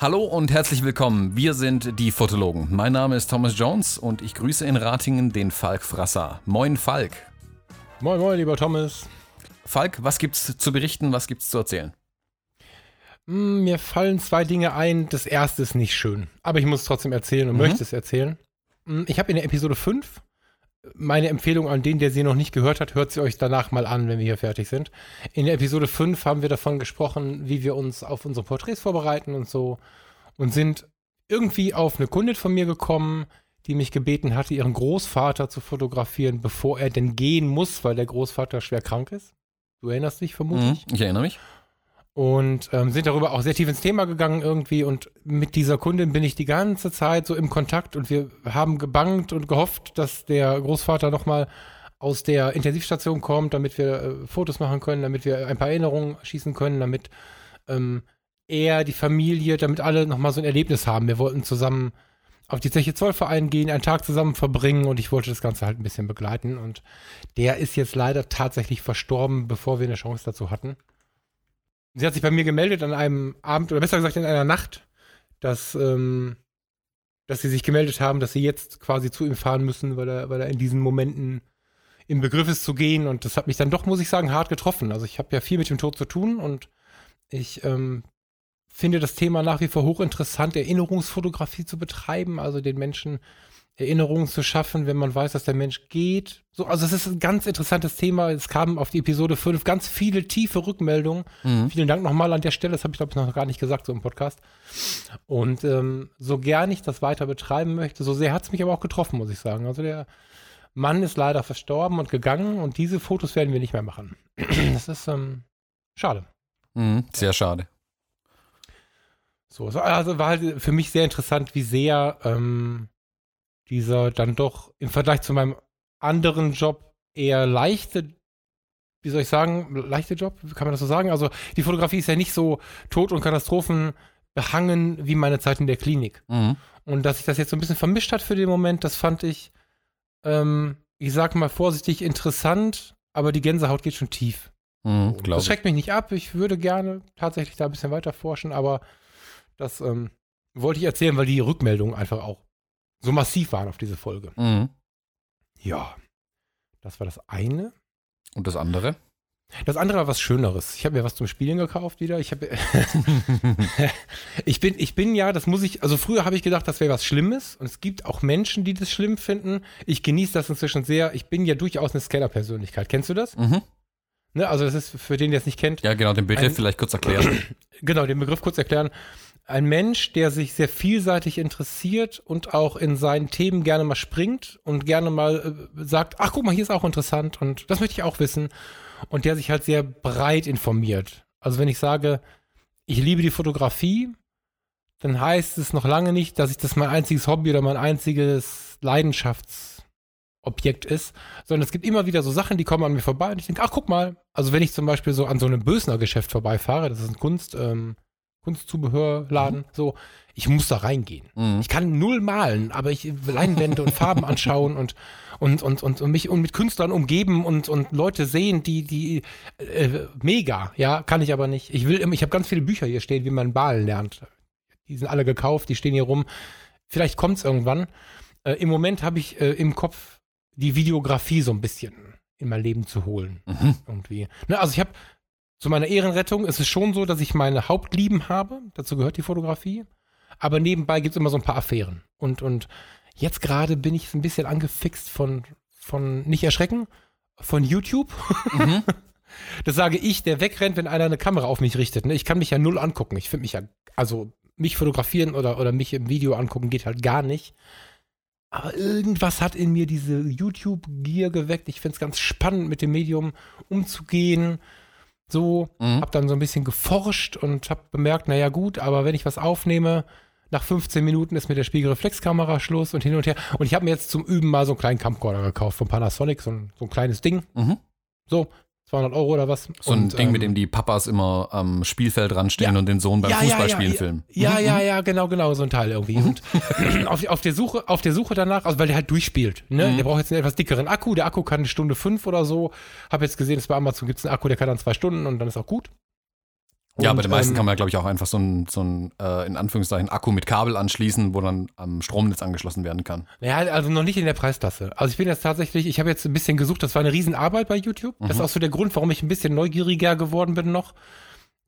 Hallo und herzlich willkommen. Wir sind die Fotologen. Mein Name ist Thomas Jones und ich grüße in Ratingen den Falk Frasser. Moin Falk. Moin, moin, lieber Thomas. Falk, was gibt's zu berichten, was gibt's zu erzählen? Mm, Mir fallen zwei Dinge ein. Das erste ist nicht schön, aber ich muss es trotzdem erzählen und Mhm. möchte es erzählen. Mm, Ich habe in der Episode 5 meine Empfehlung an den, der sie noch nicht gehört hat, hört sie euch danach mal an, wenn wir hier fertig sind. In der Episode 5 haben wir davon gesprochen, wie wir uns auf unsere Porträts vorbereiten und so und sind irgendwie auf eine Kundin von mir gekommen, die mich gebeten hatte, ihren Großvater zu fotografieren, bevor er denn gehen muss, weil der Großvater schwer krank ist. Du erinnerst dich vermutlich. Mhm, ich erinnere mich. Und ähm, sind darüber auch sehr tief ins Thema gegangen irgendwie und mit dieser Kundin bin ich die ganze Zeit so im Kontakt und wir haben gebangt und gehofft, dass der Großvater nochmal aus der Intensivstation kommt, damit wir äh, Fotos machen können, damit wir ein paar Erinnerungen schießen können, damit ähm, er, die Familie, damit alle nochmal so ein Erlebnis haben. Wir wollten zusammen auf die Zeche Zollverein gehen, einen Tag zusammen verbringen und ich wollte das Ganze halt ein bisschen begleiten und der ist jetzt leider tatsächlich verstorben, bevor wir eine Chance dazu hatten. Sie hat sich bei mir gemeldet an einem Abend, oder besser gesagt in einer Nacht, dass, ähm, dass sie sich gemeldet haben, dass sie jetzt quasi zu ihm fahren müssen, weil er, weil er in diesen Momenten im Begriff ist zu gehen. Und das hat mich dann doch, muss ich sagen, hart getroffen. Also ich habe ja viel mit dem Tod zu tun und ich ähm, finde das Thema nach wie vor hochinteressant, Erinnerungsfotografie zu betreiben, also den Menschen Erinnerungen zu schaffen, wenn man weiß, dass der Mensch geht. So, also es ist ein ganz interessantes Thema. Es kamen auf die Episode 5 ganz viele tiefe Rückmeldungen. Mhm. Vielen Dank nochmal an der Stelle. Das habe ich, glaube ich, noch gar nicht gesagt, so im Podcast. Und ähm, so gern ich das weiter betreiben möchte, so sehr hat es mich aber auch getroffen, muss ich sagen. Also der Mann ist leider verstorben und gegangen und diese Fotos werden wir nicht mehr machen. Das ist ähm, schade. Mhm, sehr schade. So, so, also war halt für mich sehr interessant, wie sehr ähm, dieser dann doch im Vergleich zu meinem anderen Job eher leichte, wie soll ich sagen, leichte Job, kann man das so sagen? Also die Fotografie ist ja nicht so Tod- und Katastrophen behangen wie meine Zeit in der Klinik. Mhm. Und dass sich das jetzt so ein bisschen vermischt hat für den Moment, das fand ich, ähm, ich sag mal vorsichtig, interessant, aber die Gänsehaut geht schon tief. Mhm, So, das schreckt mich nicht ab. Ich würde gerne tatsächlich da ein bisschen weiter forschen, aber das ähm, wollte ich erzählen, weil die Rückmeldungen einfach auch so massiv waren auf diese Folge. Mhm. Ja, das war das eine. Und das andere? Das andere war was Schöneres. Ich habe mir was zum Spielen gekauft wieder. Ich habe, ich bin, ich bin ja, das muss ich. Also früher habe ich gedacht, das wäre was Schlimmes. Und es gibt auch Menschen, die das schlimm finden. Ich genieße das inzwischen sehr. Ich bin ja durchaus eine Scanner-Persönlichkeit. Kennst du das? mhm. Ne? Also das ist für den, der es nicht kennt. Ja, genau, den Begriff Ein- vielleicht kurz erklären. genau, den Begriff kurz erklären. Ein Mensch, der sich sehr vielseitig interessiert und auch in seinen Themen gerne mal springt und gerne mal äh, sagt, ach guck mal, hier ist auch interessant und das möchte ich auch wissen. Und der sich halt sehr breit informiert. Also wenn ich sage, ich liebe die Fotografie, dann heißt es noch lange nicht, dass ich das mein einziges Hobby oder mein einziges Leidenschaftsobjekt ist, sondern es gibt immer wieder so Sachen, die kommen an mir vorbei und ich denke, ach guck mal, also wenn ich zum Beispiel so an so einem Bösner-Geschäft vorbeifahre, das ist ein Kunst, ähm, Kunstzubehörladen, so, ich muss da reingehen. Mhm. Ich kann null malen, aber ich Leinwände und Farben anschauen und, und, und, und, und mich und mit Künstlern umgeben und, und Leute sehen, die, die äh, mega, ja, kann ich aber nicht. Ich will immer, ich habe ganz viele Bücher hier stehen, wie man malen lernt. Die sind alle gekauft, die stehen hier rum. Vielleicht kommt es irgendwann. Äh, Im Moment habe ich äh, im Kopf die Videografie so ein bisschen in mein Leben zu holen. Mhm. Irgendwie. Ne, also ich habe zu meiner Ehrenrettung ist es schon so, dass ich meine Hauptlieben habe. Dazu gehört die Fotografie. Aber nebenbei gibt es immer so ein paar Affären. Und, und jetzt gerade bin ich ein bisschen angefixt von, von, nicht erschrecken, von YouTube. Mhm. Das sage ich, der wegrennt, wenn einer eine Kamera auf mich richtet. Ne? Ich kann mich ja null angucken. Ich finde mich ja, also mich fotografieren oder, oder mich im Video angucken geht halt gar nicht. Aber irgendwas hat in mir diese YouTube-Gier geweckt. Ich finde es ganz spannend, mit dem Medium umzugehen. So, Mhm. hab dann so ein bisschen geforscht und hab bemerkt, naja gut, aber wenn ich was aufnehme, nach 15 Minuten ist mit der Spiegelreflexkamera Schluss und hin und her. Und ich habe mir jetzt zum Üben mal so einen kleinen Camcorder gekauft von Panasonic, so ein, so ein kleines Ding. Mhm. So, 200 Euro oder was. So ein Und, Ding, ähm, mit dem die Papas immer am Spielfeld ranstehen Ja. und den Sohn beim Ja, ja, Fußballspielen ja, filmen. Ja, Mhm, ja, ja, genau, genau, so ein Teil irgendwie. Und auf, auf, der Suche, auf der Suche danach, also weil der halt durchspielt, ne? Mhm. Der braucht jetzt einen etwas dickeren Akku. Der Akku kann eine Stunde fünf oder so. Hab jetzt gesehen, dass bei Amazon gibt es einen Akku, der kann dann zwei Stunden und dann ist auch gut. Ja, Und, bei den meisten ähm, kann man ja, glaube ich, auch einfach so ein, so ein äh, in Anführungszeichen, Akku mit Kabel anschließen, wo dann am Stromnetz angeschlossen werden kann. Ja, also noch nicht in der Preisklasse. Also ich bin jetzt tatsächlich, ich habe jetzt ein bisschen gesucht, das war eine Riesenarbeit bei YouTube. Das ist Mhm. auch so der Grund, warum ich ein bisschen neugieriger geworden bin noch.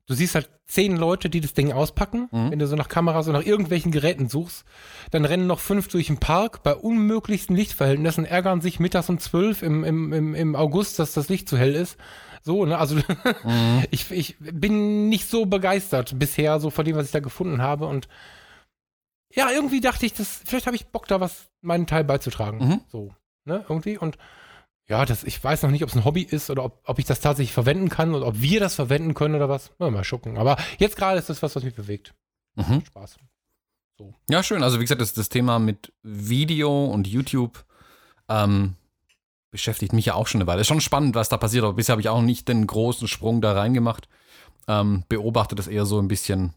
Du siehst halt zehn Leute, die das Ding auspacken. Mhm. Wenn du so nach Kameras und nach irgendwelchen Geräten suchst, dann rennen noch fünf durch den Park bei unmöglichsten Lichtverhältnissen, ärgern sich mittags um zwölf im, im, im, im August, dass das Licht zu hell ist. So, ne, also Mhm. ich, ich bin nicht so begeistert bisher, so von dem, was ich da gefunden habe. Und ja, irgendwie dachte ich, das, vielleicht habe ich Bock, da was meinen Teil beizutragen. Mhm. So, ne, irgendwie. Und ja, das, ich weiß noch nicht, ob es ein Hobby ist oder ob, ob ich das tatsächlich verwenden kann oder ob wir das verwenden können oder was. Mal, mal schucken. Aber jetzt gerade ist das was, was mich bewegt. Mhm. Spaß. Ja, schön. Also wie gesagt, das, das Thema mit Video und YouTube ähm, beschäftigt mich ja auch schon eine Weile. Ist schon spannend, was da passiert, aber bisher habe ich auch nicht den großen Sprung da reingemacht. Ähm, beobachte das eher so ein bisschen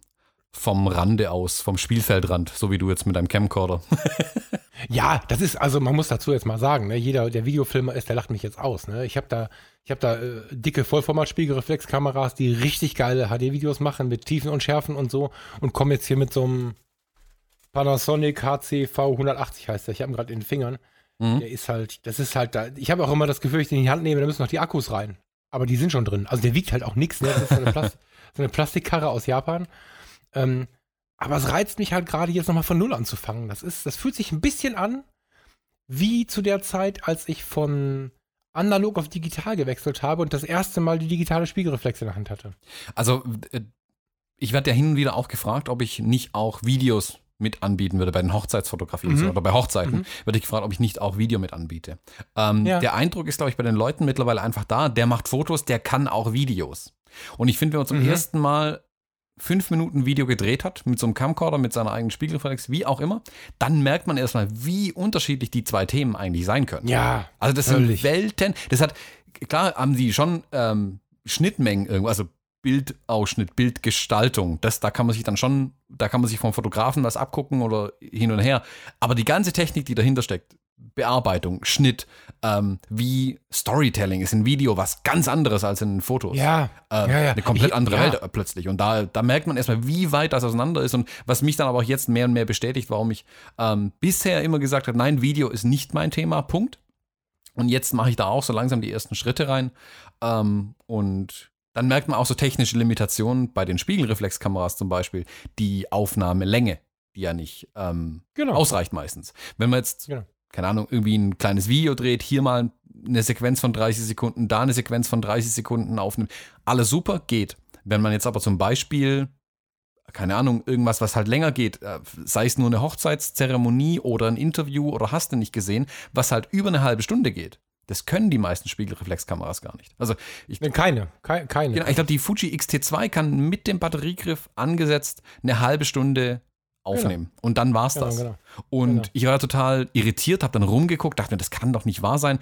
vom Rande aus, vom Spielfeldrand, so wie du jetzt mit deinem Camcorder. Ja, das ist, also man muss dazu jetzt mal sagen, ne, jeder, der Videofilmer ist, der lacht mich jetzt aus. Ne? Ich habe da, ich habe da äh, dicke Vollformat-Spiegelreflexkameras, die richtig geile HD-Videos machen mit Tiefen und Schärfen und so und komme jetzt hier mit so einem Panasonic HCV 180 heißt der. Ich habe ihn gerade in den Fingern. Mhm. Der ist halt, das ist halt da. Ich habe auch immer das Gefühl, ich den in die Hand nehme, da müssen noch die Akkus rein. Aber die sind schon drin. Also der wiegt halt auch nichts. Ne? Das ist so eine, Plast so eine Plastikkarre aus Japan. Ähm, aber es reizt mich halt gerade jetzt nochmal von Null anzufangen. Das ist, das fühlt sich ein bisschen an wie zu der Zeit, als ich von analog auf digital gewechselt habe und das erste Mal die digitale Spiegelreflex in der Hand hatte. Also, äh, ich werde ja hin und wieder auch gefragt, ob ich nicht auch Videos mit anbieten würde bei den Hochzeitsfotografien Mhm. so, oder bei Hochzeiten, Mhm. werde ich gefragt, ob ich nicht auch Video mit anbiete. Ähm, Ja. Der Eindruck ist, glaube ich, bei den Leuten mittlerweile einfach da, der macht Fotos, der kann auch Videos. Und ich finde, wenn man zum Mhm. ersten Mal fünf Minuten Video gedreht hat, mit so einem Camcorder, mit seiner eigenen Spiegelreflex, wie auch immer, dann merkt man erstmal, wie unterschiedlich die zwei Themen eigentlich sein können. Ja, Also das Völlig. sind Welten. Das hat, klar haben sie schon ähm, Schnittmengen irgendwo, also Bildausschnitt, Bildgestaltung. Das, da kann man sich dann schon, da kann man sich vom Fotografen was abgucken oder hin und her. Aber die ganze Technik, die dahinter steckt, Bearbeitung, Schnitt, ähm, wie Storytelling ist in Video was ganz anderes als in Fotos. ja, Ähm, ja, ja. Eine komplett Ich- andere ja. Welt plötzlich. Und da, da merkt man erstmal, wie weit das auseinander ist. Und was mich dann aber auch jetzt mehr und mehr bestätigt, warum ich ähm, bisher immer gesagt habe, nein, Video ist nicht mein Thema, Punkt. Und jetzt mache ich da auch so langsam die ersten Schritte rein. Ähm, und dann merkt man auch so technische Limitationen bei den Spiegelreflexkameras zum Beispiel. Die Aufnahmelänge, die ja nicht ähm, genau. ausreicht meistens. Wenn man jetzt, Genau. keine Ahnung, irgendwie ein kleines Video dreht, hier mal eine Sequenz von 30 Sekunden, da eine Sequenz von 30 Sekunden aufnimmt, alles super, geht. Wenn man jetzt aber zum Beispiel, keine Ahnung, irgendwas, was halt länger geht, äh, sei es nur eine Hochzeitszeremonie oder ein Interview oder hast du nicht gesehen, was halt über eine halbe Stunde geht, das können die meisten Spiegelreflexkameras gar nicht. Also ich, Keine, keine. keine. Genau, ich glaube, die Fuji XT2 kann mit dem Batteriegriff angesetzt eine halbe Stunde aufnehmen. Und dann war's Genau, das. genau. Und Genau. ich war total irritiert, habe dann rumgeguckt, dachte mir, das kann doch nicht wahr sein.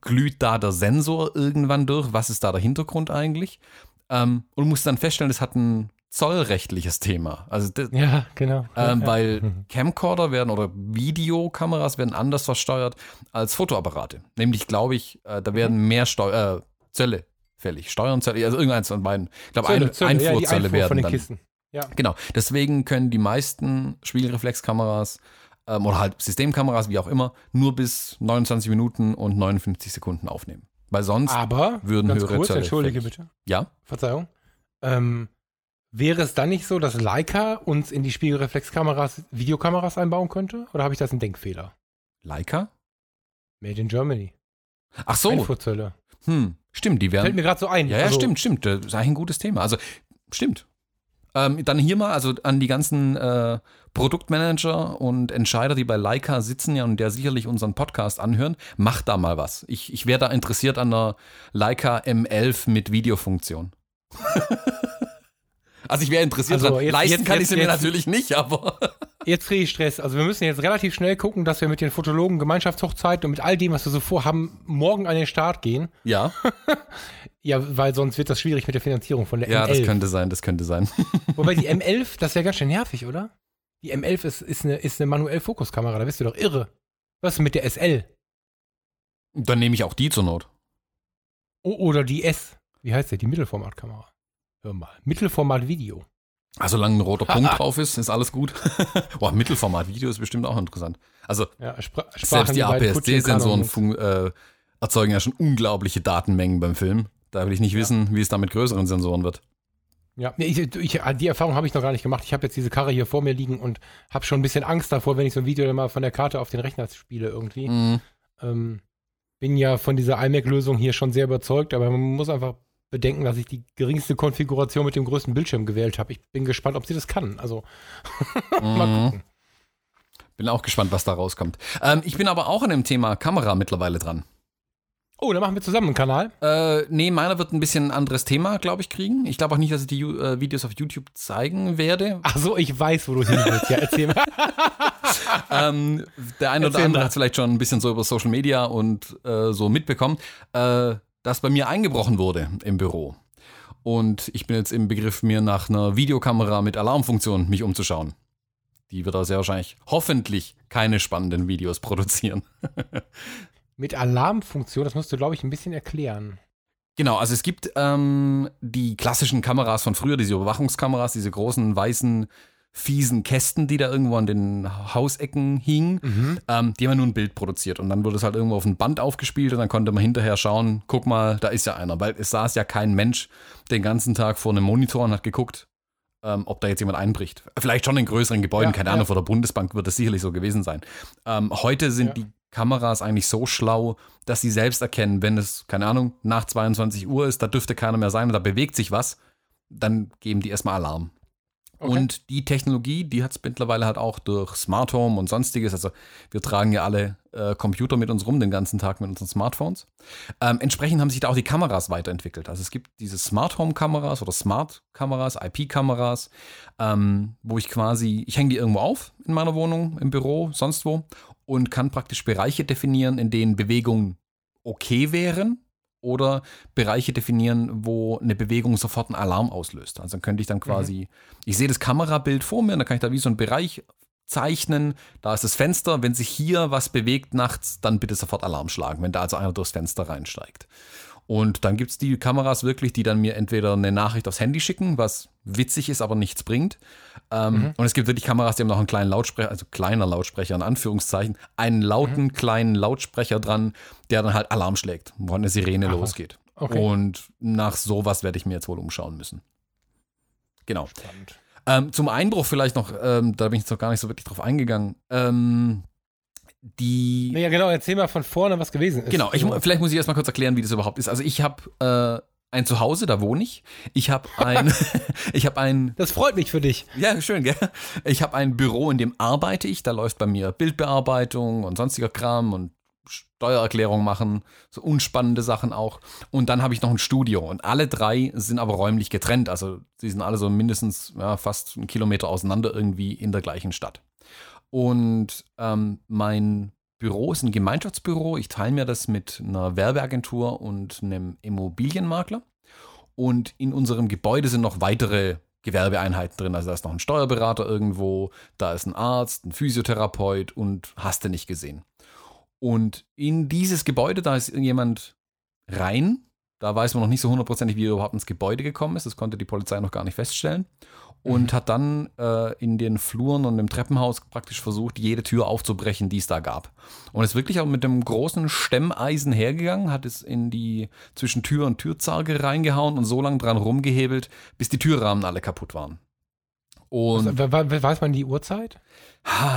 Glüht da der Sensor irgendwann durch? Was ist da der Hintergrund eigentlich? Ähm, und musste dann feststellen, das hat ein zollrechtliches Thema. Also das, Ja, genau. ähm, ja. weil Camcorder werden oder Videokameras werden anders versteuert als Fotoapparate. Nämlich, glaube ich, äh, da werden Mhm. mehr Steu äh, Zölle fällig. Steuern, Zölle, also irgendeins von beiden. Ich glaube, ein, Zölle, ja, Einfuhrzölle Einfuhr werden von den dann. Kisten. Ja. Genau. Deswegen können die meisten Spiegelreflexkameras ähm, oder halt Systemkameras, wie auch immer, nur bis 29 Minuten und 59 Sekunden aufnehmen. Weil sonst, Aber, würden ganz höhere kurz, Zölle entschuldige fällig. bitte, ja, Verzeihung. Ähm, wäre es dann nicht so, dass Leica uns in die Spiegelreflexkameras Videokameras einbauen könnte? Oder habe ich das ein Denkfehler? Leica? Made in Germany. Ach so, Einfuhrzölle. hm, stimmt, die werden. Fällt mir gerade so ein. Ja, ja, Also, stimmt, stimmt. Das ist eigentlich ein gutes Thema. Also, stimmt. Ähm, dann hier mal, also an die ganzen äh, Produktmanager und Entscheider, die bei Leica sitzen ja und der sicherlich unseren Podcast anhören, macht da mal was. Ich, ich wäre da interessiert an der Leica M11 mit Videofunktion. also ich wäre interessiert Also dran. jetzt- Leisten jetzt- kann ich sie mir natürlich nicht, aber Jetzt kriege ich Stress. Also wir müssen jetzt relativ schnell gucken, dass wir mit den Fotologen Gemeinschaftshochzeiten und mit all dem, was wir so vorhaben, morgen an den Start gehen. ja. Ja, weil sonst wird das schwierig mit der Finanzierung von der Ja, M11. das könnte sein, das könnte sein. Wobei die M11, das wäre ganz schön nervig, oder? Die M11 ist, ist, eine, ist eine manuell Fokuskamera, da bist du doch irre. Was ist mit der SL? Dann nehme ich auch die zur Not. O oder die S. Wie heißt der? Die Mittelformatkamera. Hör mal. Mittelformat-Video. Also solange ein roter Punkt drauf ist, ist alles gut. Boah, Mittelformat-Video ist bestimmt auch interessant. Also Ja, selbst die beiden APS-C-Sensoren äh, erzeugen ja schon unglaubliche Datenmengen beim Film. Da will ich nicht wissen, wie es da mit größeren Sensoren wird. Ja, ich, ich, die Erfahrung habe ich noch gar nicht gemacht. Ich habe jetzt diese Karre hier vor mir liegen und habe schon ein bisschen Angst davor, wenn ich so ein Video dann mal von der Karte auf den Rechner spiele irgendwie. Mhm. Ähm, bin ja von dieser iMac-Lösung hier schon sehr überzeugt, aber man muss einfach bedenken, dass ich die geringste Konfiguration mit dem größten Bildschirm gewählt habe. Ich bin gespannt, ob sie das kann. Also mal Mhm. gucken. Bin auch gespannt, was da rauskommt. Ähm, ich bin aber auch an dem Thema Kamera mittlerweile dran. Oh, dann machen wir zusammen einen Kanal. Äh, nee, meiner wird ein bisschen ein anderes Thema, glaube ich, kriegen. Ich glaube auch nicht, dass ich die äh, Videos auf YouTube zeigen werde. Ach so, ich weiß, wo du hin willst. Ja, erzähl mal. ähm, der eine oder andere hat vielleicht schon ein bisschen so über Social Media und äh, so mitbekommen, äh, dass bei mir eingebrochen wurde im Büro. Und ich bin jetzt im Begriff, mir nach einer Videokamera mit Alarmfunktion mich umzuschauen. Die wird da sehr wahrscheinlich hoffentlich keine spannenden Videos produzieren. Mit Alarmfunktion, das musst du, glaube ich, ein bisschen erklären. Genau, also es gibt ähm, die klassischen Kameras von früher, diese Überwachungskameras, diese großen weißen fiesen Kästen, die da irgendwo an den Hausecken hingen. Ähm, die haben nur ein Bild produziert und dann wurde es halt irgendwo auf ein Band aufgespielt und dann konnte man hinterher schauen, guck mal, da ist ja einer, weil es saß ja kein Mensch den ganzen Tag vor einem Monitor und hat geguckt, ähm, ob da jetzt jemand einbricht. Vielleicht schon in größeren Gebäuden, Ja, keine ja. Ahnung, vor der Bundesbank wird es sicherlich so gewesen sein. Ähm, heute sind Ja. die Kameras eigentlich so schlau, dass sie selbst erkennen, wenn es, keine Ahnung, nach 22 Uhr ist, da dürfte keiner mehr sein und da bewegt sich was, dann geben die erstmal Alarm. Okay. Und die Technologie, die hat es mittlerweile halt auch durch Smart Home und sonstiges. Also wir tragen ja alle äh, Computer mit uns rum den ganzen Tag mit unseren Smartphones. Ähm, entsprechend haben sich da auch die Kameras weiterentwickelt. Also es gibt diese Smart Home Kameras oder Smart Kameras, IP Kameras, ähm, wo ich quasi, ich hänge die irgendwo auf in meiner Wohnung, im Büro, sonst wo und kann praktisch Bereiche definieren, in denen Bewegungen okay wären oder Bereiche definieren, wo eine Bewegung sofort einen Alarm auslöst. Also dann könnte ich dann quasi, ich sehe das Kamerabild vor mir, dann kann ich da wie so einen Bereich zeichnen, da ist das Fenster, wenn sich hier was bewegt nachts, dann bitte sofort Alarm schlagen, wenn da also einer durchs Fenster reinsteigt. Und dann gibt es die Kameras wirklich, die dann mir entweder eine Nachricht aufs Handy schicken, was witzig ist, aber nichts bringt. Ähm, Und es gibt wirklich Kameras, die haben noch einen kleinen Lautsprecher, also kleiner Lautsprecher in Anführungszeichen, einen lauten kleinen Lautsprecher dran, der dann halt Alarm schlägt, wo eine Sirene Ach was. losgeht. Okay. Und nach sowas werde ich mir jetzt wohl umschauen müssen. Genau. Ähm, zum Einbruch vielleicht noch, ähm, da bin ich jetzt noch gar nicht so wirklich drauf eingegangen. Ähm, die. Ja, genau, erzähl mal von vorne, was gewesen ist. Genau, ich, Also, vielleicht muss ich erstmal kurz erklären, wie das überhaupt ist. Also ich habe äh, ein Zuhause, da wohne ich. Ich habe ein, ich habe ein, das freut mich für dich. ja schön, gell? Ich habe ein Büro, in dem arbeite ich. Da läuft bei mir Bildbearbeitung und sonstiger Kram und Steuererklärung machen, so unspannende Sachen auch. Und dann habe ich noch ein Studio und alle drei sind aber räumlich getrennt. Also sie sind alle so mindestens ja, fast einen Kilometer auseinander irgendwie in der gleichen Stadt. Und ähm, mein Büro ist ein Gemeinschaftsbüro. Ich teile mir das mit einer Werbeagentur und einem Immobilienmakler. Und in unserem Gebäude sind noch weitere Gewerbeeinheiten drin. Also da ist noch ein Steuerberater irgendwo, da ist ein Arzt, ein Physiotherapeut und hast du nicht gesehen. Und in dieses Gebäude, da ist irgendjemand rein. Da weiß man noch nicht so hundertprozentig, wie er überhaupt ins Gebäude gekommen ist. Das konnte die Polizei noch gar nicht feststellen. Und hat dann äh, in den Fluren und im Treppenhaus praktisch versucht, jede Tür aufzubrechen, die es da gab. Und ist wirklich auch mit dem großen Stemmeisen hergegangen, hat es in die zwischen Tür und Türzarge reingehauen und so lange dran rumgehebelt, bis die Türrahmen alle kaputt waren. Und Also, we- we- weiß man die Uhrzeit?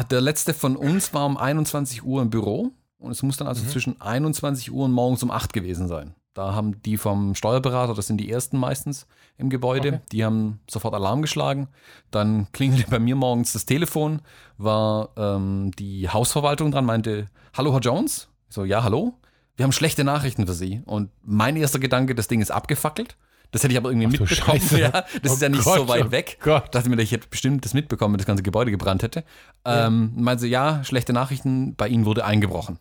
Der letzte von uns war um 21 Uhr im Büro und es muss dann also zwischen 21 Uhr und morgens um 8 gewesen sein. Da haben die vom Steuerberater, das sind die ersten meistens im Gebäude, Okay. die haben sofort Alarm geschlagen. Dann klingelte bei mir morgens das Telefon, war ähm, die Hausverwaltung dran, meinte, hallo Herr Jones? Ich so, ja, hallo? Wir haben schlechte Nachrichten für Sie. Und mein erster Gedanke, das Ding ist abgefackelt. Das hätte ich aber irgendwie Ach mitbekommen. Ja, das Oh ist ja nicht Gott, so weit oh weg. Gott. Dachte mir, ich hätte bestimmt das mitbekommen, wenn das ganze Gebäude gebrannt hätte. Ja. Ähm, meinte sie, ja, schlechte Nachrichten, bei Ihnen wurde eingebrochen.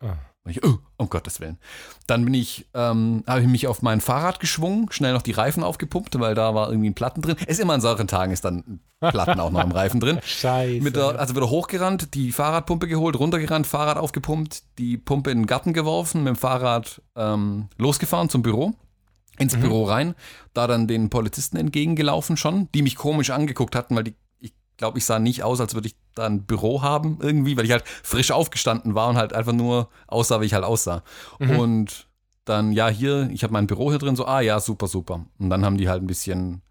Ah. Und ich, oh, um Gottes Willen. Dann bin ich, ähm, habe ich mich auf mein Fahrrad geschwungen, schnell noch die Reifen aufgepumpt, weil da war irgendwie ein Platten drin. Ist immer an solchen Tagen ist dann Platten auch noch im Reifen drin. Scheiße. Der, also wieder hochgerannt, die Fahrradpumpe geholt, runtergerannt, Fahrrad aufgepumpt, die Pumpe in den Garten geworfen, mit dem Fahrrad ähm, losgefahren zum Büro, ins Büro rein, da dann den Polizisten entgegengelaufen schon, die mich komisch angeguckt hatten, weil die, ich glaube, ich sah nicht aus, als würde ich da ein Büro haben irgendwie, weil ich halt frisch aufgestanden war und halt einfach nur aussah, wie ich halt aussah. Und dann, ja, hier, ich habe mein Büro hier drin, so, ah ja, super, super. Und dann haben die halt ein bisschen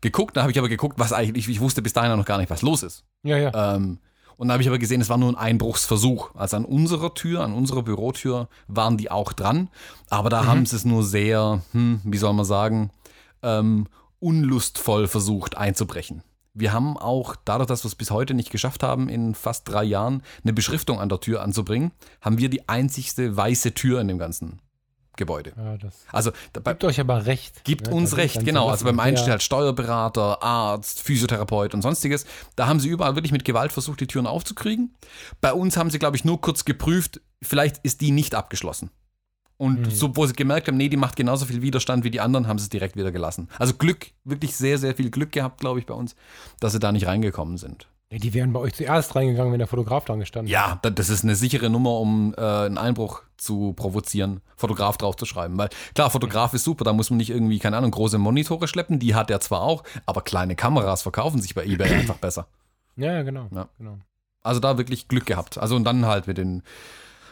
geguckt, da habe ich aber geguckt, was eigentlich, ich wusste bis dahin noch gar nicht, was los ist. ja, ja. Ähm, und da habe ich aber gesehen, es war nur ein Einbruchsversuch. Also an unserer Tür, an unserer Bürotür waren die auch dran. Aber da haben sie es nur sehr, hm, wie soll man sagen, ähm, unlustvoll versucht einzubrechen. Wir haben auch, dadurch, dass wir es bis heute nicht geschafft haben, in fast drei Jahren eine Beschriftung an der Tür anzubringen, haben wir die einzigste weiße Tür in dem ganzen Gebäude. ja Also dabei, gibt euch aber recht. Gibt ne? uns recht, genau. Also beim einen ja. steht halt Steuerberater, Arzt, Physiotherapeut und sonstiges. Da haben sie überall wirklich mit Gewalt versucht, die Türen aufzukriegen. Bei uns haben sie, glaube ich, nur kurz geprüft, vielleicht ist die nicht abgeschlossen. Und Mhm. so, wo sie gemerkt haben, nee, die macht genauso viel Widerstand wie die anderen, haben sie es direkt wieder gelassen. Also Glück, wirklich sehr, sehr viel Glück gehabt, glaube ich, bei uns, dass sie da nicht reingekommen sind. Ja, die wären bei euch zuerst reingegangen, wenn der Fotograf dran gestanden Ja, da- das ist eine sichere Nummer, um äh, einen Einbruch zu provozieren, Fotograf draufzuschreiben. Weil klar, Fotograf ist super, da muss man nicht irgendwie, keine Ahnung, große Monitore schleppen, die hat er zwar auch, aber kleine Kameras verkaufen sich bei eBay einfach besser. Ja, ja, genau. Ja. genau. Also da wirklich Glück gehabt. Also und dann halt mit den,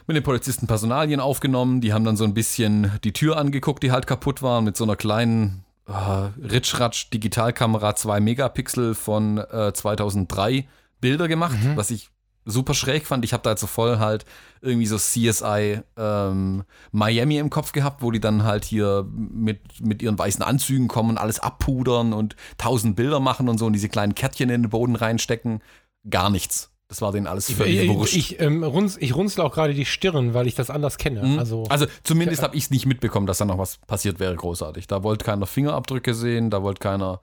mit den Polizisten Personalien aufgenommen, die haben dann so ein bisschen die Tür angeguckt, die halt kaputt war, mit so einer kleinen äh, Ritschratsch Digitalkamera 2 Megapixel von äh, 2003 Bilder gemacht, was ich super schräg fand. Ich habe da jetzt so voll halt irgendwie so CSI ähm, Miami im Kopf gehabt, wo die dann halt hier mit, mit ihren weißen Anzügen kommen und alles abpudern und tausend Bilder machen und so und diese kleinen Kärtchen in den Boden reinstecken. Gar nichts. Das war denen alles völlig Ich, wurscht. ich, ähm, runz, ich runzle auch gerade die Stirn, weil ich das anders kenne. Mhm. Also, also zumindest habe ich es nicht mitbekommen, dass da noch was passiert wäre, großartig. Da wollte keiner Fingerabdrücke sehen, da wollte keiner.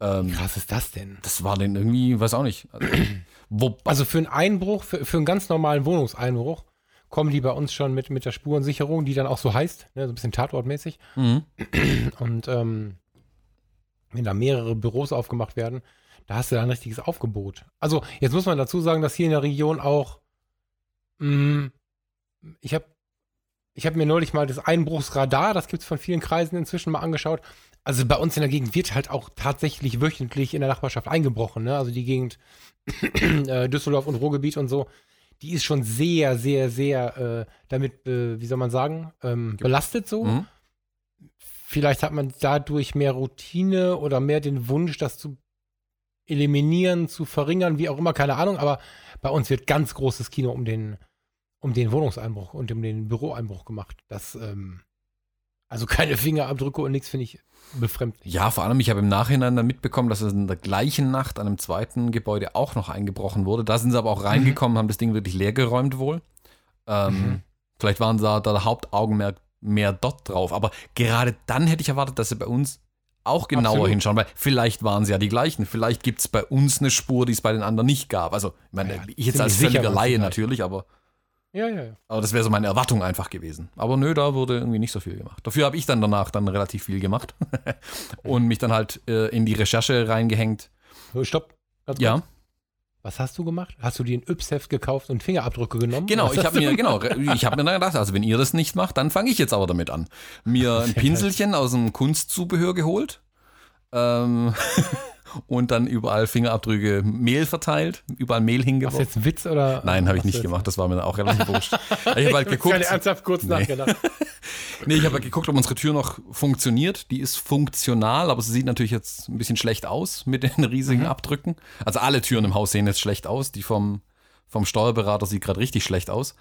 wie Ähm, krass ist das denn? das war denen irgendwie, weiß auch nicht. Also, wo, Also für einen Einbruch, für, für einen ganz normalen Wohnungseinbruch, kommen die bei uns schon mit, mit der Spurensicherung, die dann auch so heißt, ne, so ein bisschen tatortmäßig. Mhm. Und ähm, wenn da mehrere Büros aufgemacht werden, da hast du dann ein richtiges Aufgebot. Also jetzt muss man dazu sagen, dass hier in der Region auch, mh, ich habe ich hab mir neulich mal das Einbruchsradar, das gibt es von vielen Kreisen inzwischen mal angeschaut. Also bei uns in der Gegend wird halt auch tatsächlich wöchentlich in der Nachbarschaft eingebrochen. Ne? Also die Gegend äh, Düsseldorf und Ruhrgebiet und so, die ist schon sehr, sehr, sehr äh, damit, äh, wie soll man sagen, ähm, belastet so. Mhm. Vielleicht hat man dadurch mehr Routine oder mehr den Wunsch, das zu eliminieren, zu verringern, wie auch immer, keine Ahnung. Aber bei uns wird ganz großes Kino um den, um den Wohnungseinbruch und um den Büroeinbruch gemacht. Das, ähm, also keine Fingerabdrücke und nichts finde ich befremdlich. Ja, vor allem, ich habe im Nachhinein dann mitbekommen, dass es in der gleichen Nacht an einem zweiten Gebäude auch noch eingebrochen wurde. Da sind sie aber auch reingekommen, haben das Ding wirklich leergeräumt wohl. Ähm, Mhm. Vielleicht waren da der Hauptaugenmerk mehr dort drauf. Aber gerade dann hätte ich erwartet, dass sie bei uns auch genauer Absolut. hinschauen, weil vielleicht waren sie ja die gleichen. Vielleicht gibt es bei uns eine Spur, die es bei den anderen nicht gab. Also, ich meine, Ja, ich jetzt als völliger Laie natürlich, aber, Ja, ja, ja. aber das wäre so meine Erwartung einfach gewesen. Aber nö, da wurde irgendwie nicht so viel gemacht. Dafür habe ich dann danach dann relativ viel gemacht und mich dann halt äh, in die Recherche reingehängt. Stopp. Ganz Ja. kurz. Was hast du gemacht? Hast du dir ein Yps-Heft gekauft und Fingerabdrücke genommen? Genau, ich habe mir, genau, ich habe mir dann gedacht, also wenn ihr das nicht macht, dann fange ich jetzt aber damit an. Mir ein Pinselchen aus dem Kunstzubehör geholt ähm, und dann überall Fingerabdrücke Mehl verteilt, überall Mehl Machst du hingeworfen. jetzt einen Witz oder? Nein, habe ich du nicht gemacht, das war mir auch relativ wurscht. Ich habe halt Ich geguckt, gerade ernsthaft kurz Nee. nachgedacht. nee, ich habe halt geguckt, ob unsere Tür noch funktioniert. Die ist funktional, aber sie sieht natürlich jetzt ein bisschen schlecht aus mit den riesigen Mhm. Abdrücken. Also alle Türen im Haus sehen jetzt schlecht aus. Die vom, vom Steuerberater sieht gerade richtig schlecht aus.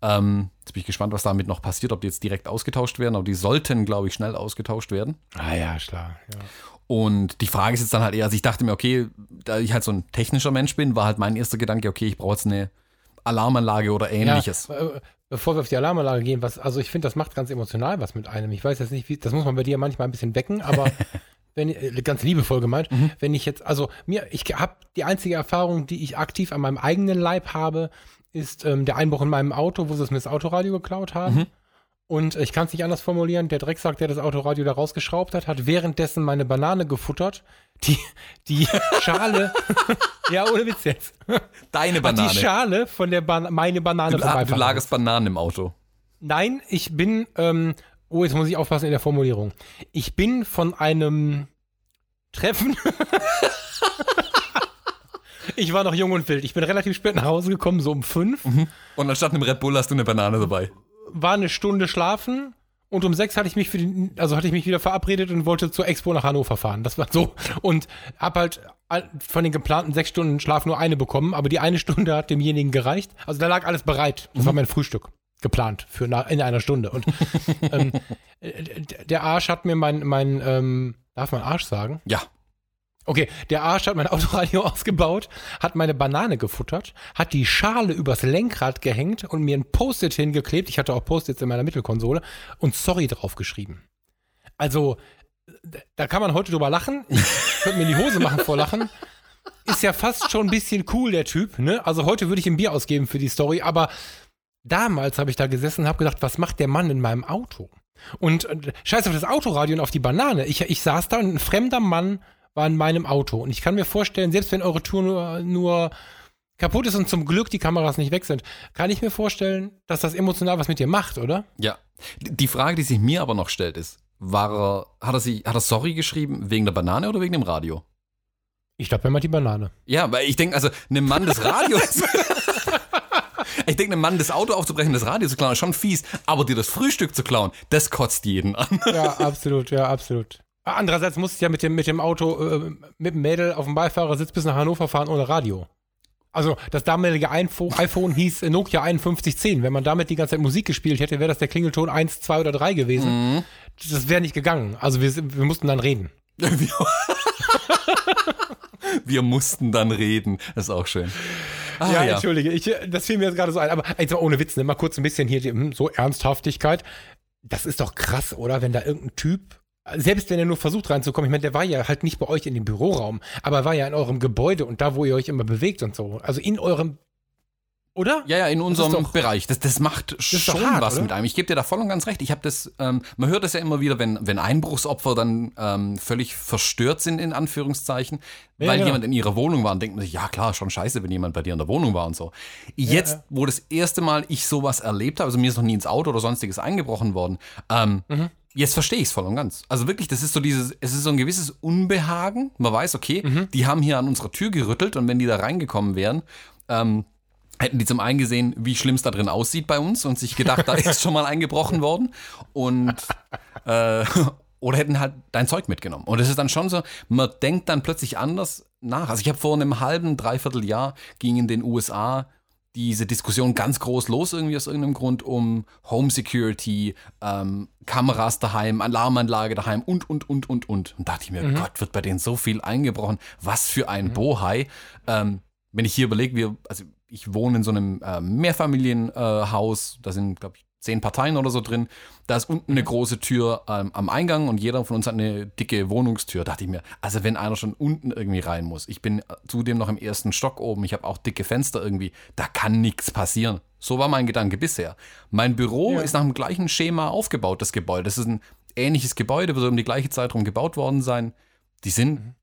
Ähm, jetzt bin ich gespannt, was damit noch passiert, ob die jetzt direkt ausgetauscht werden, aber die sollten, glaube ich, schnell ausgetauscht werden. Ah ja, klar. Ja. Und die Frage ist jetzt dann halt eher, also ich dachte mir, okay, da ich halt so ein technischer Mensch bin, war halt mein erster Gedanke, okay, ich brauche jetzt eine Alarmanlage oder ähnliches. Ja, äh, bevor wir auf die Alarmanlage gehen, was, also ich finde, das macht ganz emotional was mit einem. Ich weiß jetzt nicht, wie, das muss man bei dir manchmal ein bisschen wecken, aber wenn äh, ganz liebevoll gemeint, Mhm. wenn ich jetzt, also mir, ich habe die einzige Erfahrung, die ich aktiv an meinem eigenen Leib habe, ist ähm, der Einbruch in meinem Auto, wo sie es mir das Autoradio geklaut haben. Mhm. Und ich kann es nicht anders formulieren, der Drecksack, der das Autoradio da rausgeschraubt hat, hat währenddessen meine Banane gefuttert. Die, die Schale, ja, ohne Witz jetzt. Deine Hat Banane. die Schale von der Ban meine Banane Du, ah, du lagerst Bananen im Auto. Nein, ich bin, ähm, oh, jetzt muss ich aufpassen in der Formulierung. Ich bin von einem Treffen. ich war noch jung und wild. Ich bin relativ spät nach Hause gekommen, so um fünf. Und anstatt einem Red Bull hast du eine Banane dabei. War eine Stunde schlafen. Und um sechs hatte ich mich für den, also hatte ich mich wieder verabredet und wollte zur Expo nach Hannover fahren. Das war so. Und hab halt von den geplanten sechs Stunden Schlaf nur eine bekommen, aber die eine Stunde hat demjenigen gereicht. Also da lag alles bereit. Das war mein Frühstück. Geplant für in einer Stunde. Und ähm, äh, der Arsch hat mir mein, mein ähm, darf man Arsch sagen? Ja. Okay, der Arsch hat mein Autoradio ausgebaut, hat meine Banane gefuttert, hat die Schale übers Lenkrad gehängt und mir ein Post-it hingeklebt. Ich hatte auch Post-its in meiner Mittelkonsole und sorry draufgeschrieben. Also, da kann man heute drüber lachen. Ich könnte mir die Hose machen vor Lachen. Ist ja fast schon ein bisschen cool, der Typ, ne? Also heute würde ich ihm Bier ausgeben für die Story, aber damals habe ich da gesessen und habe gedacht, was macht der Mann in meinem Auto? Und äh, scheiß auf das Autoradio und auf die Banane. Ich, ich saß da und ein fremder Mann war in meinem Auto. Und ich kann mir vorstellen, selbst wenn eure Tour nur, nur kaputt ist und zum Glück die Kameras nicht weg sind, kann ich mir vorstellen, dass das emotional was mit dir macht, oder? Ja. Die Frage, die sich mir aber noch stellt, ist, war er, hat er sich, hat er sorry geschrieben wegen der Banane oder wegen dem Radio? Ich glaube, er meint die Banane. Ja, weil ich denke, also einem Mann des Radios. ich denke, einem Mann das Auto aufzubrechen, das Radio zu klauen, ist schon fies, aber dir das Frühstück zu klauen, das kotzt jeden an. Ja, absolut, ja, absolut. Andererseits musst du ja mit dem, mit dem Auto, äh, mit dem Mädel auf dem Beifahrersitz bis nach Hannover fahren ohne Radio. Also das damalige iPhone, hieß Nokia 5110. Wenn man damit die ganze Zeit Musik gespielt hätte, wäre das der Klingelton 1, 2 oder 3 gewesen. Das wäre nicht gegangen. Also wir, wir mussten dann reden. Wir, mussten dann reden. Das ist auch schön. Ah, ja, entschuldige, ich, das fiel mir jetzt gerade so ein. Aber jetzt mal ohne Witz, ne? mal kurz ein bisschen hier die, hm, so Ernsthaftigkeit. Das ist doch krass, oder? Wenn da irgendein Typ, selbst wenn er nur versucht reinzukommen, ich meine, der war ja halt nicht bei euch in dem Büroraum, aber er war ja in eurem Gebäude und da, wo ihr euch immer bewegt und so. Also in eurem, oder? Ja, ja, in unserem doch- Bereich. Das, das macht ist schon hart, was oder? mit einem. Ich gebe dir da voll und ganz recht. Ich habe das, ähm, man hört das ja immer wieder, wenn, wenn Einbruchsopfer dann ähm, völlig verstört sind, in Anführungszeichen, Ja, weil genau. jemand in ihrer Wohnung war und denkt man sich, ja klar, schon scheiße, wenn jemand bei dir in der Wohnung war und so. Jetzt, ja. wo das erste Mal ich sowas erlebt habe, also mir ist noch nie ins Auto oder sonstiges eingebrochen worden, ähm, Mhm. Jetzt verstehe ich es voll und ganz. Also wirklich, das ist so dieses, es ist so ein gewisses Unbehagen. Man weiß, okay, Mhm. die haben hier an unserer Tür gerüttelt und wenn die da reingekommen wären, ähm, hätten die zum einen gesehen, wie schlimm es da drin aussieht bei uns und sich gedacht, da ist schon mal eingebrochen worden. Und äh, oder hätten halt dein Zeug mitgenommen. Und es ist dann schon so, man denkt dann plötzlich anders nach. Also ich habe vor einem halben, dreiviertel Jahr ging in den USA diese Diskussion ganz groß los, irgendwie aus irgendeinem Grund, um Home Security, ähm, Kameras daheim, Alarmanlage daheim und, und, und, und, und. Und dachte ich mir, Gott, wird bei denen so viel eingebrochen. Was für ein Bohai. Ähm, wenn ich hier überlege, wir, also ich wohne in so einem äh, Mehrfamilienhaus, äh, da sind, glaube ich, zehn Parteien oder so drin. Da ist unten eine große Tür ähm, am Eingang und jeder von uns hat eine dicke Wohnungstür. Dachte ich mir, also wenn einer schon unten irgendwie rein muss, ich bin zudem noch im ersten Stock oben, ich habe auch dicke Fenster irgendwie, da kann nichts passieren. So war mein Gedanke bisher. Mein Büro Ja. ist nach dem gleichen Schema aufgebaut, das Gebäude. Das ist ein ähnliches Gebäude, wird um die gleiche Zeit rum gebaut worden sein. Die sind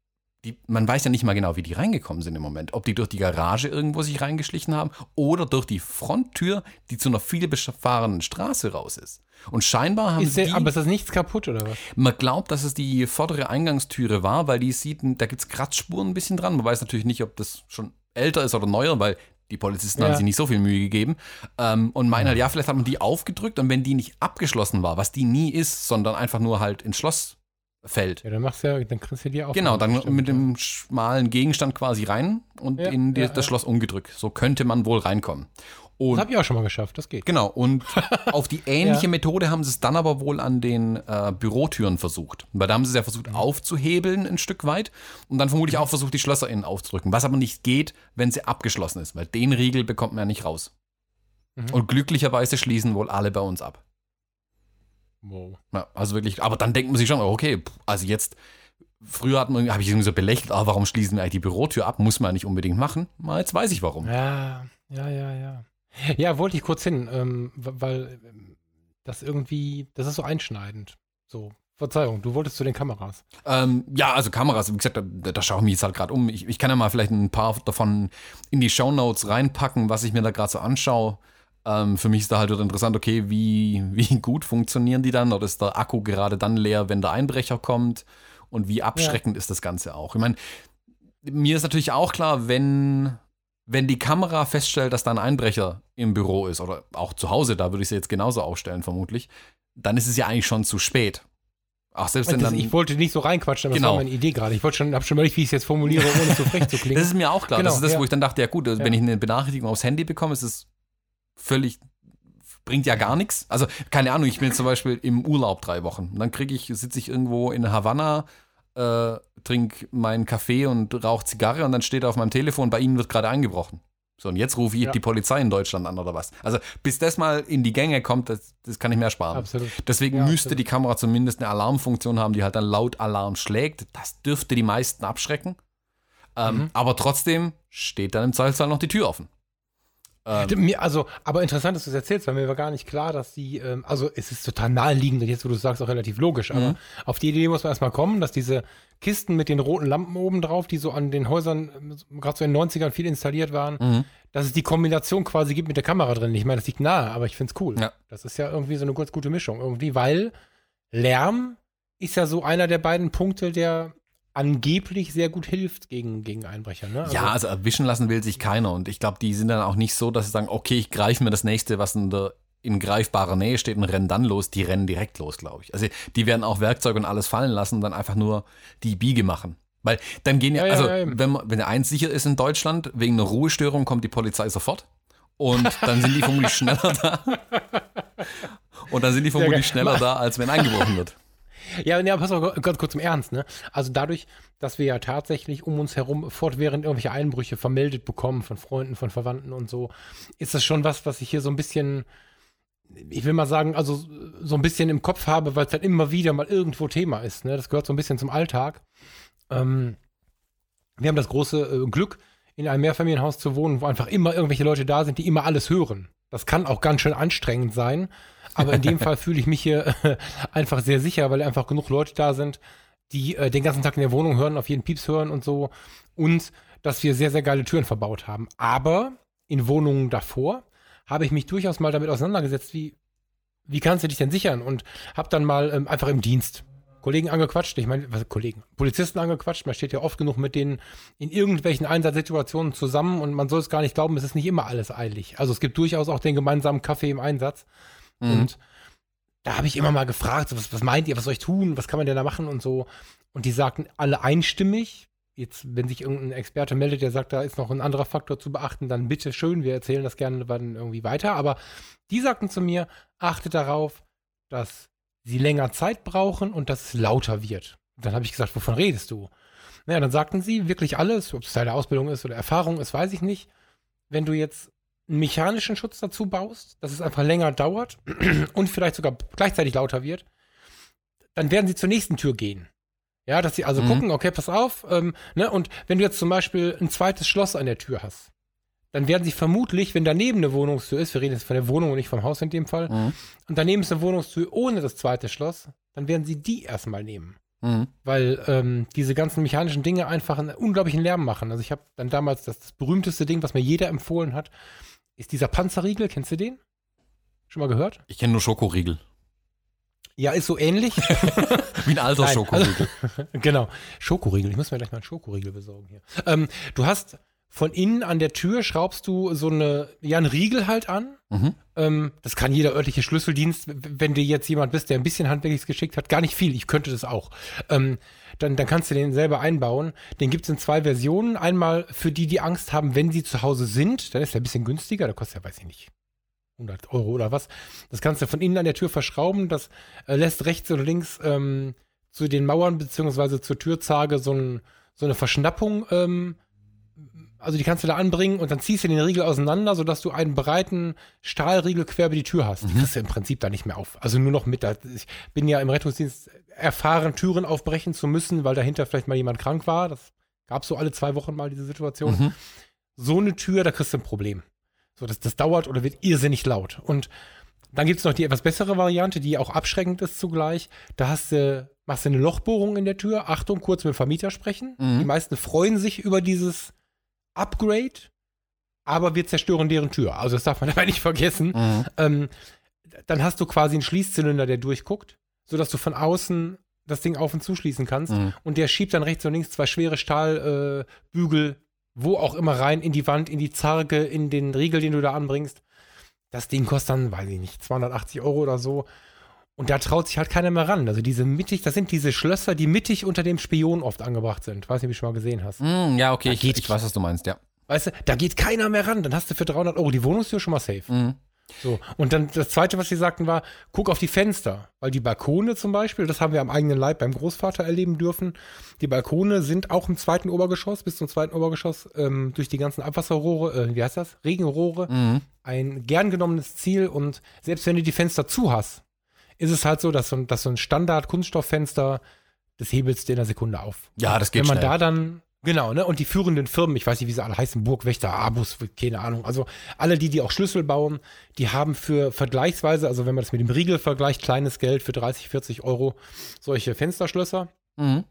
die, man weiß ja nicht mal genau, wie die reingekommen sind im Moment. Ob die durch die Garage irgendwo sich reingeschlichen haben oder durch die Fronttür, die zu einer viel befahrenen Straße raus ist. Und scheinbar haben Ist die, der, aber ist das nichts kaputt oder was? man glaubt, dass es die vordere Eingangstüre war, weil die sieht, da gibt es Kratzspuren ein bisschen dran. Man weiß natürlich nicht, ob das schon älter ist oder neuer, weil die Polizisten Ja. haben sich nicht so viel Mühe gegeben. Ähm, und meinen halt, ja, vielleicht hat man die aufgedrückt und wenn die nicht abgeschlossen war, was die nie ist, sondern einfach nur halt ins Schloss fällt, Ja, dann machst du ja, dann kriegst du die auch. Genau, dann Stimmt, mit dem schmalen Gegenstand quasi rein und Ja, in die, ja, das. Schloss umgedrückt. So könnte man wohl reinkommen. Das Und habe ich auch schon mal geschafft, das geht. genau, und auf die ähnliche. Methode haben sie es dann aber wohl an den äh, Bürotüren versucht. Weil da haben sie es ja versucht Mhm. aufzuhebeln ein Stück weit und dann vermutlich auch versucht, die Schlösser innen aufzudrücken. Was aber nicht geht, wenn sie abgeschlossen ist, weil den Riegel bekommt man ja nicht raus. Mhm. Und glücklicherweise schließen wohl alle bei uns ab. Wow. Ja, also wirklich, aber dann denkt man sich schon, okay, pff, also jetzt früher hat man, habe ich irgendwie so belächelt, ah, warum schließen wir eigentlich die Bürotür ab? Muss man ja nicht unbedingt machen. Mal, jetzt weiß ich warum. Ja, ja, ja, ja. Ja, wollte ich kurz hin, ähm, weil ähm, das irgendwie, das ist so einschneidend. So, Verzeihung, du wolltest zu den Kameras. Ähm, ja, also Kameras, wie gesagt, da, da schaue ich mich jetzt halt gerade um. Ich, ich kann ja mal vielleicht ein paar davon in die Shownotes reinpacken, was ich mir da gerade so anschaue. Ähm, für mich ist da halt wieder interessant, okay, wie, wie gut funktionieren die dann? Oder ist der Akku gerade dann leer, wenn der Einbrecher kommt? Und wie abschreckend ja. ist das Ganze auch? Ich meine, mir ist natürlich auch klar, wenn, wenn die Kamera feststellt, dass da ein Einbrecher im Büro ist oder auch zu Hause, da würde ich sie jetzt genauso aufstellen, vermutlich, dann ist es ja eigentlich schon zu spät. Ach, selbst wenn dann. Ich wollte nicht so reinquatschen, aber genau. das war meine Idee gerade. Ich wollte schon, habe schon überlegt, wie ich es jetzt formuliere, ohne zu frech zu klingen. Das ist mir auch klar. Genau, das ist das, ja. wo ich dann dachte, ja gut, also ja. wenn ich eine Benachrichtigung aufs Handy bekomme, ist es völlig bringt ja gar nichts. Also, keine Ahnung, ich bin zum Beispiel im Urlaub drei Wochen. Und dann kriege ich, sitze ich irgendwo in Havanna, äh, trinke meinen Kaffee und rauche Zigarre und dann steht auf meinem Telefon, bei Ihnen wird gerade eingebrochen. So, und jetzt rufe ich ja. die Polizei in Deutschland an oder was. Also, bis das mal in die Gänge kommt, das, das kann ich mehr sparen. Absolut. Deswegen ja, müsste absolut. die Kamera zumindest eine Alarmfunktion haben, die halt dann laut Alarm schlägt. Das dürfte die meisten abschrecken. Ähm, mhm. Aber trotzdem steht dann im Zweifelsfall noch die Tür offen. Ähm, also, aber interessant, dass du es erzählst, weil mir war gar nicht klar, dass die, ähm, also es ist total naheliegend und jetzt, wo du sagst, auch relativ logisch, aber mhm. auf die Idee muss man erstmal kommen, dass diese Kisten mit den roten Lampen oben drauf, die so an den Häusern, ähm, gerade so in den 90ern viel installiert waren, mhm. dass es die Kombination quasi gibt mit der Kamera drin. Ich meine, das liegt nahe, aber ich finde es cool. Ja. Das ist ja irgendwie so eine ganz gute Mischung irgendwie, weil Lärm ist ja so einer der beiden Punkte, der angeblich sehr gut hilft gegen, gegen Einbrecher. Ne? Also, ja, also erwischen lassen will sich keiner. Und ich glaube, die sind dann auch nicht so, dass sie sagen, okay, ich greife mir das nächste, was in der in greifbarer Nähe steht und rennen dann los. Die rennen direkt los, glaube ich. Also die werden auch Werkzeuge und alles fallen lassen und dann einfach nur die Biege machen. Weil dann gehen ja, ja also ja, wenn, wenn eins sicher ist in Deutschland, wegen einer Ruhestörung kommt die Polizei sofort. Und dann sind die vermutlich schneller da. Und dann sind die vermutlich schneller da, als wenn eingebrochen wird. Ja, ja, pass auf, ganz kurz im Ernst, ne? Also dadurch, dass wir ja tatsächlich um uns herum fortwährend irgendwelche Einbrüche vermeldet bekommen von Freunden, von Verwandten und so, ist das schon was, was ich hier so ein bisschen, ich will mal sagen, also so ein bisschen im Kopf habe, weil es dann immer wieder mal irgendwo Thema ist, ne? Das gehört so ein bisschen zum Alltag. Ähm, wir haben das große äh, Glück, in einem Mehrfamilienhaus zu wohnen, wo einfach immer irgendwelche Leute da sind, die immer alles hören. Das kann auch ganz schön anstrengend sein. Aber in dem Fall fühle ich mich hier äh, einfach sehr sicher, weil einfach genug Leute da sind, die äh, den ganzen Tag in der Wohnung hören, auf jeden Pieps hören und so. Und dass wir sehr, sehr geile Türen verbaut haben. Aber in Wohnungen davor habe ich mich durchaus mal damit auseinandergesetzt, wie, wie kannst du dich denn sichern? Und habe dann mal ähm, einfach im Dienst Kollegen angequatscht, ich meine, was Kollegen, Polizisten angequatscht, man steht ja oft genug mit denen in irgendwelchen Einsatzsituationen zusammen und man soll es gar nicht glauben, es ist nicht immer alles eilig. Also es gibt durchaus auch den gemeinsamen Kaffee im Einsatz. Mhm. Und da habe ich immer mal gefragt, so, was, was meint ihr, was soll ich tun, was kann man denn da machen und so. Und die sagten alle einstimmig, jetzt, wenn sich irgendein Experte meldet, der sagt, da ist noch ein anderer Faktor zu beachten, dann bitte schön, wir erzählen das gerne dann irgendwie weiter. Aber die sagten zu mir, achte darauf, dass sie länger Zeit brauchen und dass es lauter wird. Dann habe ich gesagt, wovon redest du? Naja, dann sagten sie wirklich alles, ob es der Ausbildung ist oder Erfahrung ist, weiß ich nicht. Wenn du jetzt einen mechanischen Schutz dazu baust, dass es einfach länger dauert und vielleicht sogar gleichzeitig lauter wird, dann werden sie zur nächsten Tür gehen. Ja, dass sie also mhm. gucken, okay, pass auf, ähm, ne, und wenn du jetzt zum Beispiel ein zweites Schloss an der Tür hast, dann werden sie vermutlich, wenn daneben eine Wohnungstür ist, wir reden jetzt von der Wohnung und nicht vom Haus in dem Fall, mhm. und daneben ist eine Wohnungstür ohne das zweite Schloss, dann werden sie die erstmal nehmen. Mhm. Weil ähm, diese ganzen mechanischen Dinge einfach einen unglaublichen Lärm machen. Also ich habe dann damals das, das berühmteste Ding, was mir jeder empfohlen hat, ist dieser Panzerriegel, kennst du den? Schon mal gehört? Ich kenne nur Schokoriegel. Ja, ist so ähnlich. Wie ein alter Nein, Schokoriegel. Also, genau. Schokoriegel. Ich muss mir gleich mal einen Schokoriegel besorgen hier. Ähm, du hast von innen an der Tür schraubst du so eine, ja, einen Riegel halt an. Mhm. Ähm, das kann jeder örtliche Schlüsseldienst, wenn du jetzt jemand bist, der ein bisschen handwerklich geschickt hat, gar nicht viel. Ich könnte das auch. Ähm, dann, dann kannst du den selber einbauen. Den gibt es in zwei Versionen. Einmal für die, die Angst haben, wenn sie zu Hause sind. Dann ist der ein bisschen günstiger. Der kostet ja, weiß ich nicht, 100 Euro oder was. Das kannst du von innen an der Tür verschrauben. Das äh, lässt rechts oder links ähm, zu den Mauern beziehungsweise zur Türzage so, ein, so eine Verschnappung ähm, Also die kannst du da anbringen und dann ziehst du den Riegel auseinander, sodass du einen breiten Stahlriegel quer über die Tür hast. Die kriegst du im Prinzip da nicht mehr auf. Also nur noch mit. Ich bin ja im Rettungsdienst erfahren, Türen aufbrechen zu müssen, weil dahinter vielleicht mal jemand krank war. Das gab so alle zwei Wochen mal diese Situation. Mhm. So eine Tür, da kriegst du ein Problem. So, das, das dauert oder wird irrsinnig laut. Und dann gibt es noch die etwas bessere Variante, die auch abschreckend ist zugleich. Da hast du, machst du eine Lochbohrung in der Tür. Achtung, kurz mit dem Vermieter sprechen. Mhm. Die meisten freuen sich über dieses Upgrade, aber wir zerstören deren Tür. Also das darf man dabei nicht vergessen. Mhm. Ähm, dann hast du quasi einen Schließzylinder, der durchguckt, sodass du von außen das Ding auf und zuschließen kannst. Mhm. Und der schiebt dann rechts und links zwei schwere Stahlbügel, äh, wo auch immer rein, in die Wand, in die Zarge, in den Riegel, den du da anbringst. Das Ding kostet dann, weiß ich nicht, 280 Euro oder so. Und da traut sich halt keiner mehr ran. Also diese mittig, das sind diese Schlösser, die mittig unter dem Spion oft angebracht sind. Weiß nicht, ob du schon mal gesehen hast. Mhm, ja, okay, Da ich, geht- ich weiß, was du meinst, ja. Weißt du, da geht keiner mehr ran. Dann hast du für 300 Euro die Wohnungstür schon mal safe. Mhm. So. Und dann das Zweite, was sie sagten, war, guck auf die Fenster. Weil die Balkone zum Beispiel, das haben wir am eigenen Leib beim Großvater erleben dürfen, die Balkone sind auch im zweiten Obergeschoss, bis zum zweiten Obergeschoss, ähm, durch die ganzen Abwasserrohre, äh, wie heißt das? Regenrohre, Mhm. ein gern genommenes Ziel. Und selbst wenn du die Fenster zu hast, ist es halt so, dass so ein, dass so ein Standard-Kunststofffenster, das hebelst du in einer Sekunde auf. Ja, das geht Wenn man schnell. da dann, genau, ne, und die führenden Firmen, ich weiß nicht, wie sie alle heißen, Burgwächter, Abus, keine Ahnung, also alle die, die auch Schlüssel bauen, die haben für vergleichsweise, also wenn man das mit dem Riegel vergleicht, kleines Geld für 30, 40 Euro solche Fensterschlösser. Mhm.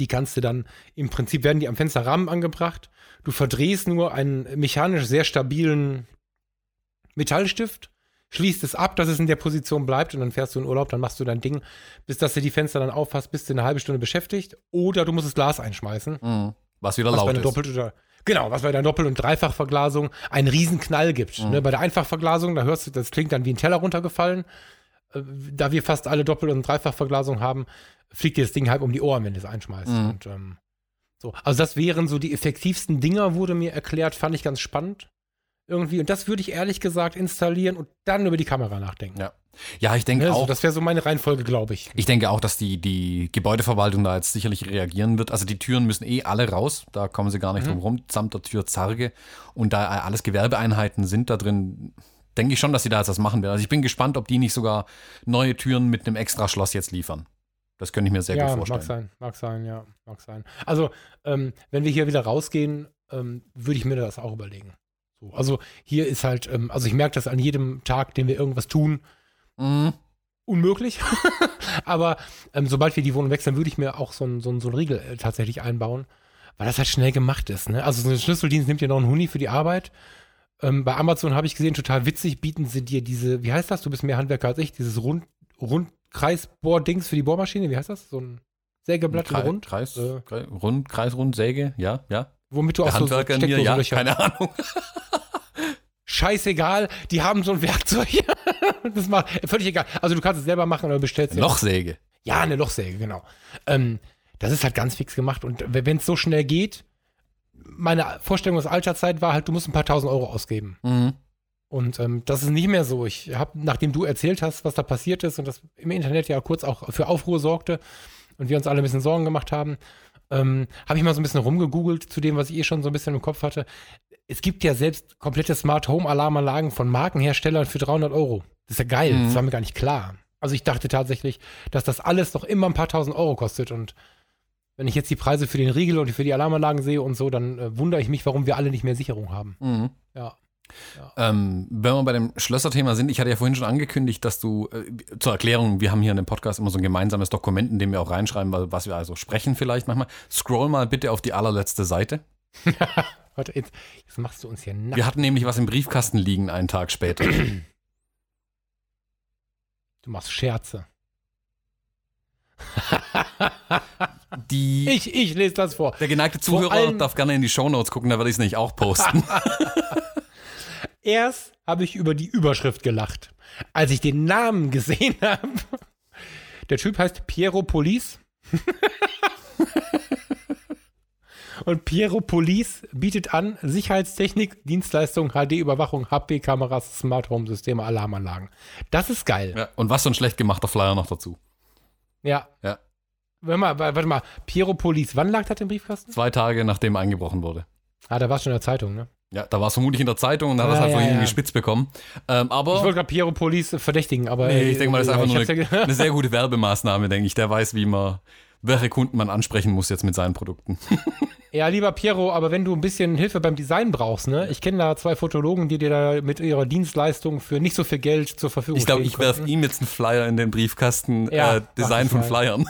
Die kannst du dann, im Prinzip werden die am Fensterrahmen angebracht. Du verdrehst nur einen mechanisch sehr stabilen Metallstift, schließt es ab, dass es in der Position bleibt und dann fährst du in Urlaub, dann machst du dein Ding, bis dass du die Fenster dann aufhast, bist du eine halbe Stunde beschäftigt. Oder du musst das Glas einschmeißen. Mhm. Was wieder Was laut ist. Doppelt- oder Genau, was bei der Doppel- und Dreifachverglasung einen riesen Knall gibt. Mhm. Ne, bei der Einfachverglasung, da hörst du, das klingt dann wie ein Teller runtergefallen. Äh, Da wir fast alle Doppel- und Dreifachverglasung haben, fliegt dir das Ding halb um die Ohren, wenn du es einschmeißt. Mhm. Und, ähm, so. Also das wären so die effektivsten Dinger, wurde mir erklärt, fand ich ganz spannend. Irgendwie. Und das würde ich ehrlich gesagt installieren und dann über die Kamera nachdenken. Ja. Ja, ich denke Ne, so, auch. das wäre so meine Reihenfolge, glaube ich. Ich denke auch, dass die, die Gebäudeverwaltung da jetzt sicherlich reagieren wird. Also die Türen müssen eh alle raus, da kommen sie gar nicht Mhm. drum rum, samt der Tür Zarge. Und da alles Gewerbeeinheiten sind da drin, denke ich schon, dass sie da jetzt was machen werden. Also ich bin gespannt, ob die nicht sogar neue Türen mit einem extra Schloss jetzt liefern. Das könnte ich mir sehr ja, gut vorstellen. mag sein, mag sein, ja, mag sein. Also, ähm, wenn wir hier wieder rausgehen, ähm, würde ich mir das auch überlegen. So, also hier ist halt, ähm, also ich merke das an jedem Tag, den wir irgendwas tun, Mhm. unmöglich. Aber ähm, sobald wir die Wohnung wechseln, würde ich mir auch so einen so so ein Riegel äh, tatsächlich einbauen, weil das halt schnell gemacht ist. Ne? Also so ein Schlüsseldienst nimmt dir noch einen Huni für die Arbeit. Ähm, bei Amazon habe ich gesehen, total witzig, bieten sie dir diese, wie heißt das? Du bist mehr Handwerker als ich, dieses Rund, Rundkreisbohr-Dings für die Bohrmaschine, wie heißt das? So ein Sägeblatt Kreis, Rund, Kreis, Äh. Rund, Kreisrund, Säge, ja, ja. Womit du Der auch so, so Handwerker in mir, ja, Steckdosenlöcher- keine Ahnung. Scheißegal, die haben so ein Werkzeug. das macht völlig egal. Also du kannst es selber machen oder bestellst Lochsäge. Ja, eine Lochsäge, genau. Ähm, das ist halt ganz fix gemacht. Und wenn es so schnell geht, meine Vorstellung aus alter Zeit war halt, du musst ein paar tausend Euro ausgeben. Mhm. Und ähm, das ist nicht mehr so. Ich habe, nachdem du erzählt hast, was da passiert ist und das im Internet ja kurz auch für Aufruhr sorgte und wir uns alle ein bisschen Sorgen gemacht haben, ähm, habe ich mal so ein bisschen rumgegoogelt zu dem, was ich eh schon so ein bisschen im Kopf hatte. Es gibt ja selbst komplette Smart Home Alarmanlagen von Markenherstellern für 300 Euro. Das ist ja geil. Mhm. Das war mir gar nicht klar. Also ich dachte tatsächlich, dass das alles noch immer ein paar tausend Euro kostet und wenn ich jetzt die Preise für den Riegel und für die Alarmanlagen sehe und so, dann äh, wundere ich mich, warum wir alle nicht mehr Sicherung haben. Mhm. Ja. Ähm, wenn wir bei dem Schlösserthema sind, ich hatte ja vorhin schon angekündigt, dass du, äh, zur Erklärung, wir haben hier in dem Podcast immer so ein gemeinsames Dokument, in dem wir auch reinschreiben, wa- was wir also sprechen vielleicht manchmal. Scroll mal bitte auf die allerletzte Seite. Warte, jetzt, jetzt machst du uns hier nackt. Wir hatten nämlich was im Briefkasten liegen einen Tag später. Du machst Scherze. Die, Ich, ich lese das vor. der geneigte Vor Zuhörer allem- darf gerne in die Shownotes gucken, da werde ich es nicht auch posten. Erst habe ich über die Überschrift gelacht. Als ich den Namen gesehen habe. Der Typ heißt Piero Polis. Und Piero Polis bietet an Sicherheitstechnik, Dienstleistung, HD-Überwachung, HP-Kameras, Smart Home Systeme, Alarmanlagen. Das ist geil. ja, und was so ein schlecht gemachter Flyer noch dazu. Ja. Ja. Warte mal, warte mal. Piero Polis, wann lag das im Briefkasten? Zwei Tage nachdem eingebrochen wurde. Ah, da war es schon in der Zeitung, ne? Ja, da war es vermutlich in der Zeitung und da hat er es Ja, halt ja, irgendwie ja. spitz bekommen. Ähm, aber Ich wollte gerade Piero Police verdächtigen, aber. nee, ich denke mal, das ist einfach nur eine, ja- eine sehr gute Werbemaßnahme, denke ich. Der weiß, wie man, welche Kunden man ansprechen muss jetzt mit seinen Produkten. Ja, lieber Piero, aber wenn du ein bisschen Hilfe beim Design brauchst, ne? Ich kenne da zwei Fotologen, die dir da mit ihrer Dienstleistung für nicht so viel Geld zur Verfügung Ich glaube, stehen ich werfe ihm jetzt einen Flyer in den Briefkasten. Ja, äh, Design von das Flyern.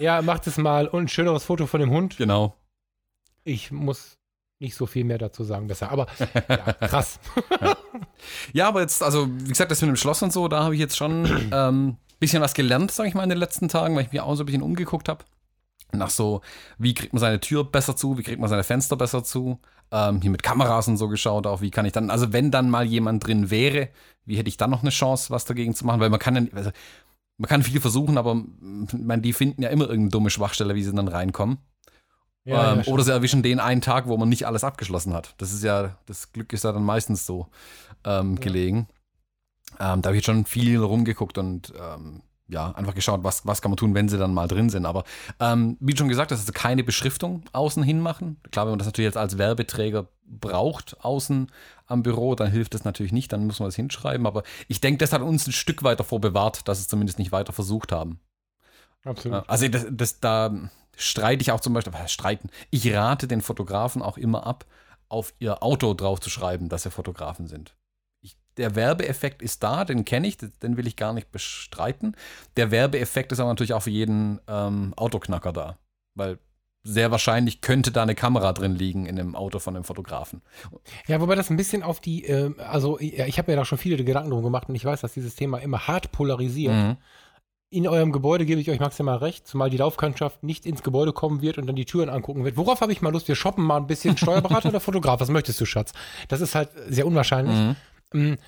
Ja, macht es mal und ein schöneres Foto von dem Hund. genau. Ich muss nicht so viel mehr dazu sagen, besser. Aber ja, krass. Ja, aber jetzt, also wie gesagt, das mit dem Schloss und so, da habe ich jetzt schon ein ähm, bisschen was gelernt, sage ich mal, in den letzten Tagen, weil ich mich auch so ein bisschen umgeguckt habe. Nach so, wie kriegt man seine Tür besser zu, wie kriegt man seine Fenster besser zu. Ähm, hier mit Kameras und so geschaut, auch wie kann ich dann, also wenn dann mal jemand drin wäre, wie hätte ich dann noch eine Chance, was dagegen zu machen? Weil man kann ja, also, man kann viel versuchen, aber meine, die finden ja immer irgendeine dumme Schwachstelle, wie sie dann reinkommen. Ja, ähm, ja, oder sie erwischen den einen Tag, wo man nicht alles abgeschlossen hat. Das ist ja, das Glück ist ja dann meistens so ähm, gelegen. Ähm, da habe ich jetzt schon viel rumgeguckt und ähm, ja, einfach geschaut, was, was kann man tun, wenn sie dann mal drin sind. Aber ähm, wie schon gesagt, das ist keine Beschriftung außen hin machen. Klar, wenn man das natürlich jetzt als Werbeträger braucht, außen am Büro, dann hilft das natürlich nicht, dann muss man das hinschreiben. Aber ich denke, das hat uns ein Stück weit davor bewahrt, dass es zumindest nicht weiter versucht haben. absolut. Also das, das, da streite ich auch zum Beispiel, streiten, ich rate den Fotografen auch immer ab, auf ihr Auto drauf zu schreiben, dass sie Fotografen sind. Ich, der Werbeeffekt ist da, den kenne ich, den will ich gar nicht bestreiten. Der Werbeeffekt ist aber natürlich auch für jeden ähm, Autoknacker da, weil sehr wahrscheinlich könnte da eine Kamera drin liegen in dem Auto von einem Fotografen. Ja, wobei das ein bisschen auf die, äh, also ja, ich habe mir da schon viele Gedanken drum gemacht und ich weiß, dass dieses Thema immer hart polarisiert. Mhm. In eurem Gebäude gebe ich euch maximal recht, zumal die Laufkundschaft nicht ins Gebäude kommen wird und dann die Türen angucken wird. Worauf habe ich mal Lust? Wir shoppen mal ein bisschen Steuerberater oder Fotograf. Was möchtest du, Schatz? Das ist halt sehr unwahrscheinlich. Mhm. Mm,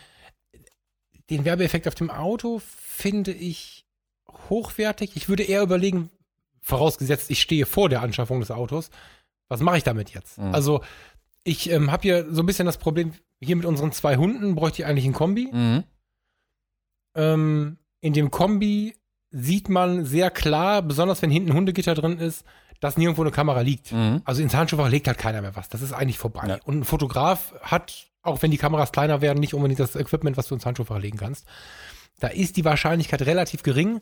Den Werbeeffekt auf dem Auto finde ich hochwertig. Ich würde eher überlegen, vorausgesetzt, ich stehe vor der Anschaffung des Autos, was mache ich damit jetzt? Mhm. Also, ich ähm, habe hier so ein bisschen das Problem, hier mit unseren zwei Hunden bräuchte ich eigentlich ein Kombi. Mhm. Ähm, in dem Kombi sieht man sehr klar, besonders wenn hinten Hundegitter drin ist, dass nirgendwo eine Kamera liegt. Mhm. Also ins Handschuhfach legt halt keiner mehr was. Das ist eigentlich vorbei. Ja. Und ein Fotograf hat, auch wenn die Kameras kleiner werden, nicht unbedingt das Equipment, was du ins Handschuhfach legen kannst. Da ist die Wahrscheinlichkeit relativ gering.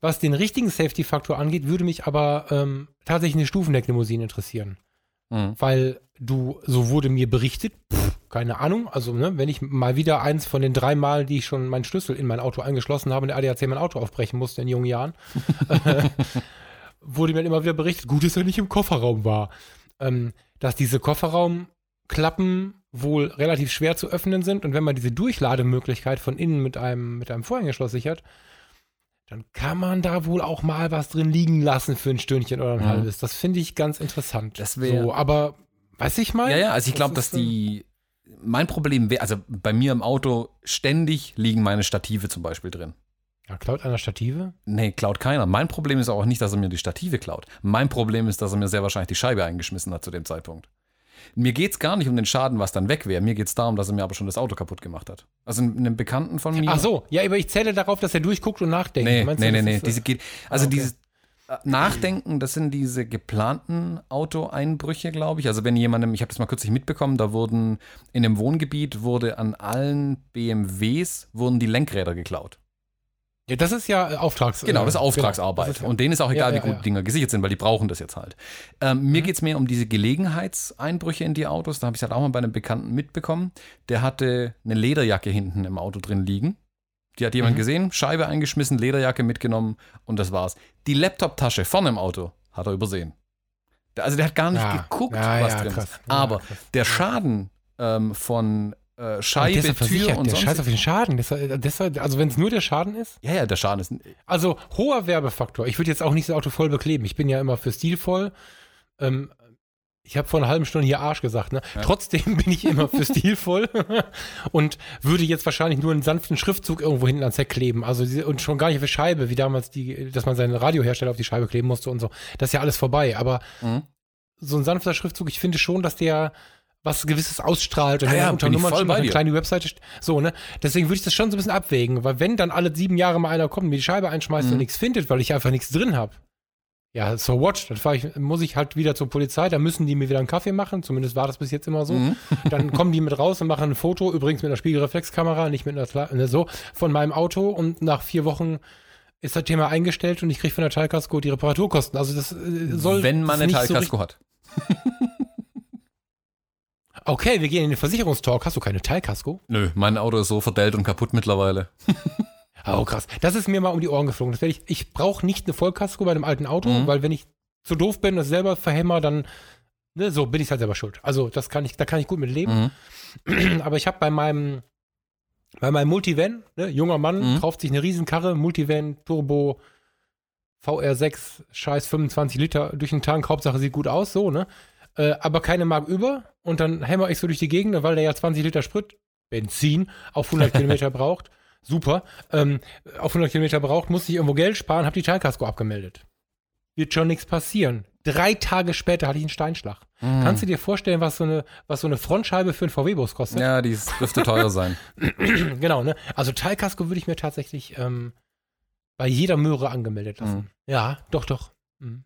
Was den richtigen Safety-Faktor angeht, würde mich aber ähm, tatsächlich eine Stufenlecklimousine interessieren. Mhm. Weil du, so wurde mir berichtet, pff, keine Ahnung, also ne, wenn ich mal wieder eins von den drei Mal, die ich schon meinen Schlüssel in mein Auto eingeschlossen habe, in der ADAC mein Auto aufbrechen musste in jungen Jahren, wurde mir immer wieder berichtet, gut, dass er nicht im Kofferraum war, ähm, dass diese Kofferraumklappen wohl relativ schwer zu öffnen sind und wenn man diese Durchlademöglichkeit von innen mit einem, mit einem Vorhängeschloss sichert, dann kann man da wohl auch mal was drin liegen lassen für ein Stündchen oder ein Mhm. halbes. Das finde ich ganz interessant. Das wär- so, aber weiß ich mal? Ja, ja, also ich Das glaube, dass die. Mein Problem wäre, also bei mir im Auto ständig liegen meine Stative zum Beispiel drin. Ja, klaut einer Stative? Nee, klaut keiner. Mein Problem ist auch nicht, dass er mir die Stative klaut. Mein Problem ist, dass er mir sehr wahrscheinlich die Scheibe eingeschmissen hat zu dem Zeitpunkt. Mir geht es gar nicht um den Schaden, was dann weg wäre. Mir geht es darum, dass er mir aber schon das Auto kaputt gemacht hat. Also einem Bekannten von mir. Ach so, ja, aber ich zähle darauf, dass er durchguckt und nachdenkt. Nee, Meinst nee, du, nee, nee. äh, Diese geht, also okay. dieses Nachdenken, das sind diese geplanten Autoeinbrüche, glaube ich. Also wenn jemandem, ich habe das mal kürzlich mitbekommen, da wurden in einem Wohngebiet wurde an allen BMWs wurden die Lenkräder geklaut. Ja, das ist ja Auftrags. Genau, das ist äh, Auftragsarbeit. genau, das ist ja- Und denen ist auch egal, Ja, ja, wie gut ja. Dinger gesichert sind, weil die brauchen das jetzt halt. Ähm, Mir Mhm. geht es mehr um diese Gelegenheitseinbrüche in die Autos. Da habe ich es halt auch mal bei einem Bekannten mitbekommen. Der hatte eine Lederjacke hinten im Auto drin liegen. Die hat jemand Mhm. gesehen, Scheibe eingeschmissen, Lederjacke mitgenommen und das war's. Die Laptop-Tasche vorne im Auto hat er übersehen. Also der hat gar nicht Ja, geguckt, ja, was ja, drin krass. ist. Aber krass. der Schaden ähm, von äh, Scheibe, Tür versichert, und der sonst. Scheiß auf den Schaden. Das, das, also wenn es nur der Schaden ist. ja, ja, der Schaden ist. Also hoher Werbefaktor. Ich würde jetzt auch nicht das Auto voll bekleben. Ich bin ja immer für stilvoll. Ähm, ich habe vor einer halben Stunde hier Arsch gesagt. Ne? Ja. Trotzdem bin ich immer für stilvoll und würde jetzt wahrscheinlich nur einen sanften Schriftzug irgendwo hinten ans Heck kleben. Also und schon gar nicht auf die Scheibe, wie damals die, dass man seinen Radiohersteller auf die Scheibe kleben musste und so. Das ist ja alles vorbei. Aber Mhm. so ein sanfter Schriftzug, ich finde schon, dass der was gewisses ausstrahlt und Ja, wenn ja, er unter Nummern schon eine kleine Webseite so, ne? Deswegen würde ich das schon so ein bisschen abwägen, weil wenn dann alle sieben Jahre mal einer kommt und mir die Scheibe einschmeißt Mhm. und nichts findet, weil ich einfach nichts drin habe, Ja, so what? Dann ich, muss ich halt wieder zur Polizei, da müssen die mir wieder einen Kaffee machen, zumindest war das bis jetzt immer so. Mhm. Dann kommen die mit raus und machen ein Foto, übrigens mit einer Spiegelreflexkamera, nicht mit einer ne, so, von meinem Auto und nach vier Wochen ist das Thema eingestellt und ich kriege von der Teilkasko die Reparaturkosten. Also das äh, soll Wenn man eine nicht so Teilkasko hat. Okay, wir gehen in den Versicherungstalk. Hast du keine Teilkasko? Nö, mein Auto ist so verdellt und kaputt mittlerweile. Oh, krass. Das ist mir mal um die Ohren geflogen. Das ich, ich brauche nicht eine Vollkasko bei einem alten Auto, Mhm. weil wenn ich zu doof bin und das selber verhämmer, dann ne, so bin ich halt selber schuld. Also das kann ich, da kann ich gut mit leben. Mhm. Aber ich habe bei meinem bei meinem Multivan, ne, junger Mann, Mhm. kauft sich eine Riesenkarre, Multivan, Turbo, VR6, scheiß 25 Liter durch den Tank, Hauptsache sieht gut aus, so, ne? Äh, aber keine Mark über und dann hämmer ich so durch die Gegend, weil der ja 20 Liter Sprit, Benzin, auf 100 Kilometer braucht. Super. Ähm, auf 100 Kilometer braucht, muss ich irgendwo Geld sparen, habe die Teilkasko abgemeldet. Wird schon nichts passieren. Drei Tage später hatte ich einen Steinschlag. Mhm. Kannst du dir vorstellen, was so eine, was so eine Frontscheibe für einen VW-Bus kostet? Ja, die dürfte teuer sein. genau, ne? Also Teilkasko würde ich mir tatsächlich ähm, bei jeder Möhre angemeldet lassen. Mhm. Ja, doch, doch. Mhm.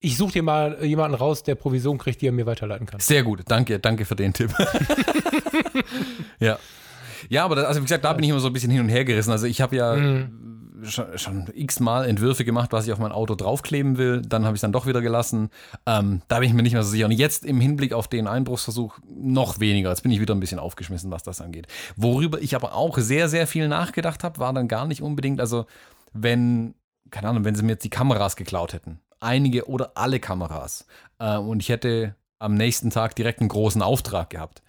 Ich suche dir mal äh, jemanden raus, der Provision kriegt, die er mir weiterleiten kann. Sehr gut, danke, danke für den Tipp. ja. Ja, aber das, also wie gesagt, da bin ich immer so ein bisschen hin und her gerissen. Also ich habe ja Mhm. schon, schon x-mal Entwürfe gemacht, was ich auf mein Auto draufkleben will. Dann habe ich es dann doch wieder gelassen. Ähm, da bin ich mir nicht mehr so sicher. Und jetzt im Hinblick auf den Einbruchsversuch noch weniger. Jetzt bin ich wieder ein bisschen aufgeschmissen, was das angeht. Worüber ich aber auch sehr, sehr viel nachgedacht habe, war dann gar nicht unbedingt, also wenn, keine Ahnung, wenn sie mir jetzt die Kameras geklaut hätten. Einige oder alle Kameras. Äh, und ich hätte am nächsten Tag direkt einen großen Auftrag gehabt.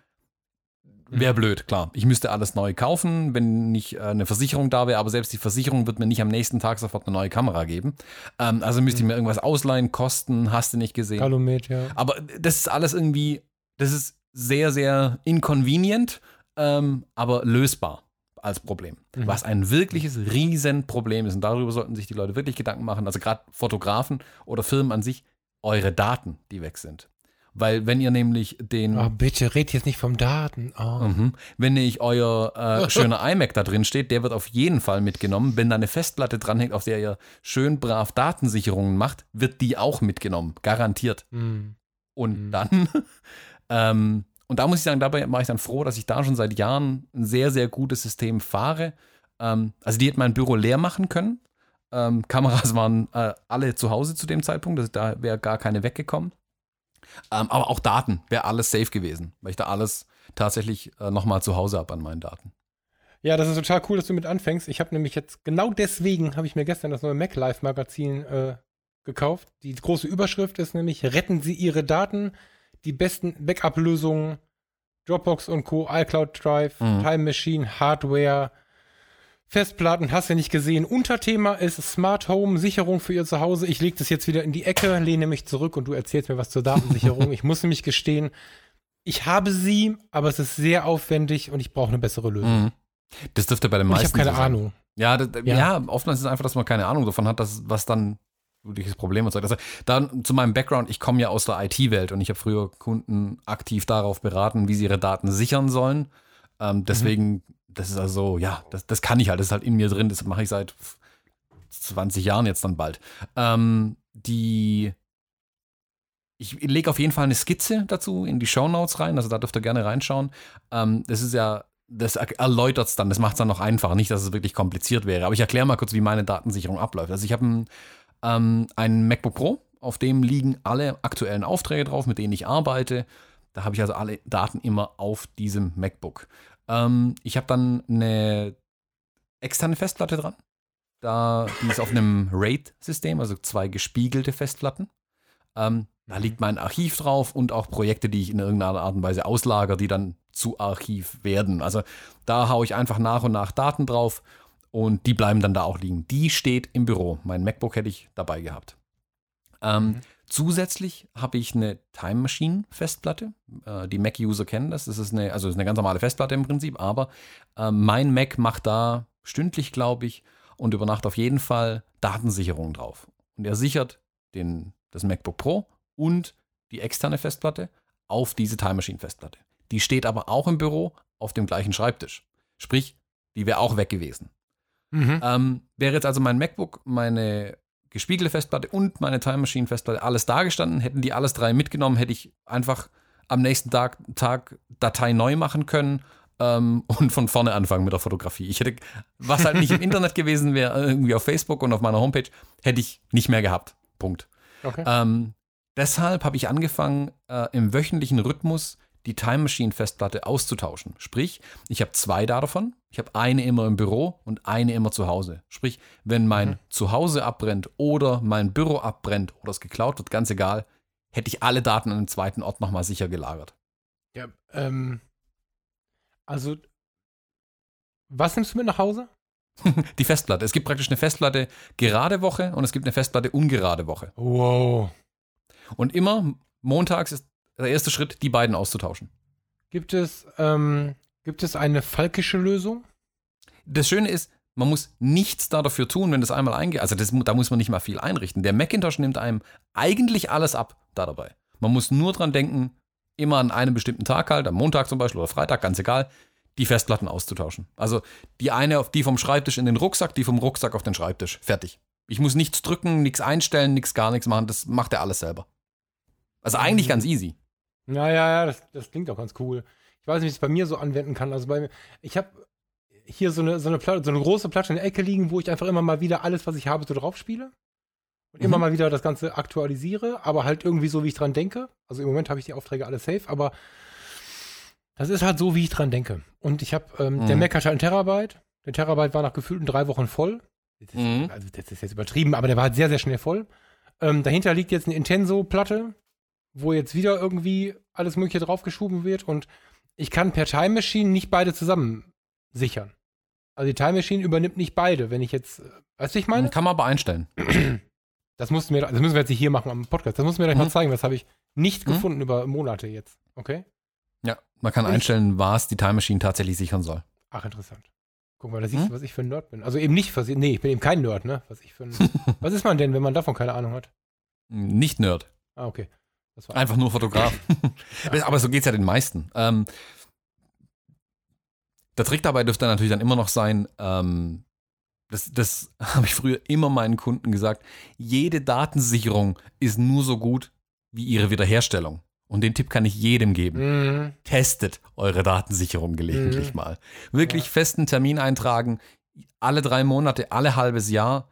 Wäre blöd, klar. Ich müsste alles neu kaufen, wenn nicht äh, eine Versicherung da wäre, aber selbst die Versicherung wird mir nicht am nächsten Tag sofort eine neue Kamera geben. Ähm, also müsste ich mir irgendwas ausleihen, kosten, hast du nicht gesehen. Calumet, ja. Aber das ist alles irgendwie, das ist sehr, sehr inconvenient, ähm, aber lösbar als Problem. Mhm. Was ein wirkliches Riesenproblem ist. Und darüber sollten sich die Leute wirklich Gedanken machen. Also gerade Fotografen oder Firmen an sich, eure Daten, die weg sind. Weil wenn ihr nämlich den Oh, bitte, red jetzt nicht vom Daten. Oh. Mhm. Wenn nämlich euer äh, schöner iMac da drin steht, der wird auf jeden Fall mitgenommen. Wenn da eine Festplatte dranhängt, auf der ihr schön brav Datensicherungen macht, wird die auch mitgenommen. Garantiert. Mhm. Und Mhm. dann, ähm, und da muss ich sagen, dabei war ich dann froh, dass ich da schon seit Jahren ein sehr, sehr gutes System fahre. Ähm, also die hätten mein Büro leer machen können. Ähm, Kameras waren äh, alle zu Hause zu dem Zeitpunkt, das, da wäre gar keine weggekommen. Ähm, aber auch Daten wäre alles safe gewesen, weil ich da alles tatsächlich äh, nochmal zu Hause habe an meinen Daten. Ja, das ist total cool, dass du mit anfängst. Ich habe nämlich jetzt, genau deswegen habe ich mir gestern das neue Mac Live Magazin äh, gekauft. Die große Überschrift ist nämlich, retten Sie Ihre Daten, die besten Backup-Lösungen, Dropbox und Co., iCloud Drive, Mhm. Time Machine, Hardware, Festplatten, hast du nicht gesehen. Unterthema ist Smart Home, Sicherung für Ihr Zuhause. Ich lege das jetzt wieder in die Ecke, lehne mich zurück und du erzählst mir was zur Datensicherung. ich muss nämlich gestehen, ich habe sie, aber es ist sehr aufwendig und ich brauche eine bessere Lösung. Mhm. Das dürfte bei den Und ich meisten habe keine so. Ahnung. Ja, das, ja. Ja. oftmals ist es einfach, dass man keine Ahnung davon hat, dass, was dann wirkliches Problem erzeugt. Also dann zu meinem Background, ich komme ja aus der IT-Welt und ich habe früher Kunden aktiv darauf beraten, wie sie ihre Daten sichern sollen. Ähm, deswegen, das ist also, ja, das, das kann ich halt, das ist halt in mir drin, das mache ich seit 20 Jahren jetzt dann bald. Ähm, die ich lege auf jeden Fall eine Skizze dazu in die Shownotes rein, also da dürft ihr gerne reinschauen. Ähm, das ist ja, das erläutert es dann, das macht es dann noch einfacher, nicht, dass es wirklich kompliziert wäre. Aber ich erkläre mal kurz, wie meine Datensicherung abläuft. Also ich habe ein, ähm, MacBook Pro, auf dem liegen alle aktuellen Aufträge drauf, mit denen ich arbeite. Da habe ich also alle Daten immer auf diesem MacBook. Ähm, ich habe dann eine externe Festplatte dran. Da, die ist auf einem RAID-System, also zwei gespiegelte Festplatten. Ähm, da liegt mein Archiv drauf und auch Projekte, die ich in irgendeiner Art und Weise auslager, die dann zu Archiv werden. Also da haue ich einfach nach und nach Daten drauf und die bleiben dann da auch liegen. Die steht im Büro. Mein MacBook hätte ich dabei gehabt. Ähm, Mhm. Zusätzlich habe ich eine Time Machine Festplatte. Äh, die Mac-User kennen das. Das ist eine, also ist eine ganz normale Festplatte im Prinzip, aber äh, mein Mac macht da stündlich, glaube ich, und über Nacht auf jeden Fall Datensicherung drauf. Und er sichert den, das MacBook Pro und die externe Festplatte auf diese Time Machine Festplatte. Die steht aber auch im Büro auf dem gleichen Schreibtisch. Sprich, die wäre auch weg gewesen. Mhm. Ähm, wäre jetzt also mein MacBook, meine gespiegelte Festplatte und meine Time Machine Festplatte alles dagestanden. Hätten die alles drei mitgenommen, hätte ich einfach am nächsten Tag, Tag Datei neu machen können ähm, und von vorne anfangen mit der Fotografie. Ich hätte, was halt nicht im Internet gewesen wäre, irgendwie auf Facebook und auf meiner Homepage, hätte ich nicht mehr gehabt. Punkt. Okay. Ähm, deshalb habe ich angefangen, äh, im wöchentlichen Rhythmus die Time Machine Festplatte auszutauschen. Sprich, ich habe zwei davon. Ich habe eine immer im Büro und eine immer zu Hause. Sprich, wenn mein Mhm. Zuhause abbrennt oder mein Büro abbrennt oder es geklaut wird, ganz egal, hätte ich alle Daten an einem zweiten Ort nochmal sicher gelagert. Ja, ähm, also, was nimmst du mit nach Hause? Die Festplatte. Es gibt praktisch eine Festplatte gerade Woche und es gibt eine Festplatte ungerade Woche. Wow. Und immer montags ist der erste Schritt, die beiden auszutauschen. Gibt es, ähm, gibt es eine falkische Lösung? Das Schöne ist, man muss nichts da dafür tun, wenn das einmal eingeht. Also das, da muss man nicht mal viel einrichten. Der Macintosh nimmt einem eigentlich alles ab da dabei. Man muss nur dran denken, immer an einem bestimmten Tag halt, am Montag zum Beispiel oder Freitag, ganz egal, die Festplatten auszutauschen. Also die eine auf die vom Schreibtisch in den Rucksack, die vom Rucksack auf den Schreibtisch. Fertig. Ich muss nichts drücken, nichts einstellen, nichts gar nichts machen. Das macht er alles selber. Also eigentlich Mhm. ganz easy. Ja, ja, ja, das, das klingt auch ganz cool. Ich weiß nicht, wie ich es bei mir so anwenden kann. Also bei mir, ich habe hier so eine, so eine Platte, so eine große Platte in der Ecke liegen, wo ich einfach immer mal wieder alles, was ich habe, so drauf spiele. Und immer Mhm. mal wieder das Ganze aktualisiere, aber halt irgendwie so, wie ich dran denke. Also im Moment habe ich die Aufträge alle safe, aber das ist halt so, wie ich dran denke. Und ich habe, ähm, der Mhm. Mac hat halt einen Terabyte. Der Terabyte war nach gefühlten drei Wochen voll. Das ist, Mhm. Also das ist jetzt übertrieben, aber der war halt sehr, sehr schnell voll. Ähm, dahinter liegt jetzt eine Intenso-Platte, wo jetzt wieder irgendwie alles Mögliche draufgeschoben wird und ich kann per Time Machine nicht beide zusammen sichern. Also die Time Machine übernimmt nicht beide, wenn ich jetzt, äh, weißt du, ich meine? Kann man aber einstellen. Das mussten wir, das müssen wir jetzt nicht hier machen am Podcast. Das du mir gleich mal Mhm. zeigen. Das habe ich nicht Mhm. gefunden über Monate jetzt. Okay? Ja, man kann Ich- einstellen, was die Time Machine tatsächlich sichern soll. Ach, interessant. Guck mal, da siehst du, was ich für ein Nerd bin. Also eben nicht, was nee, ich bin eben kein Nerd, ne? Was ich für ein, was ist man denn, wenn man davon keine Ahnung hat? Nicht Nerd. Ah, okay. Das war Einfach nur Fotograf. Aber so geht es ja den meisten. Ähm, der Trick dabei dürfte natürlich dann immer noch sein, ähm, das, das habe ich früher immer meinen Kunden gesagt, jede Datensicherung ist nur so gut wie ihre Wiederherstellung. Und den Tipp kann ich jedem geben. Mhm. Testet eure Datensicherung gelegentlich Mhm. mal. Wirklich Ja. festen Termin eintragen, alle drei Monate, alle halbes Jahr,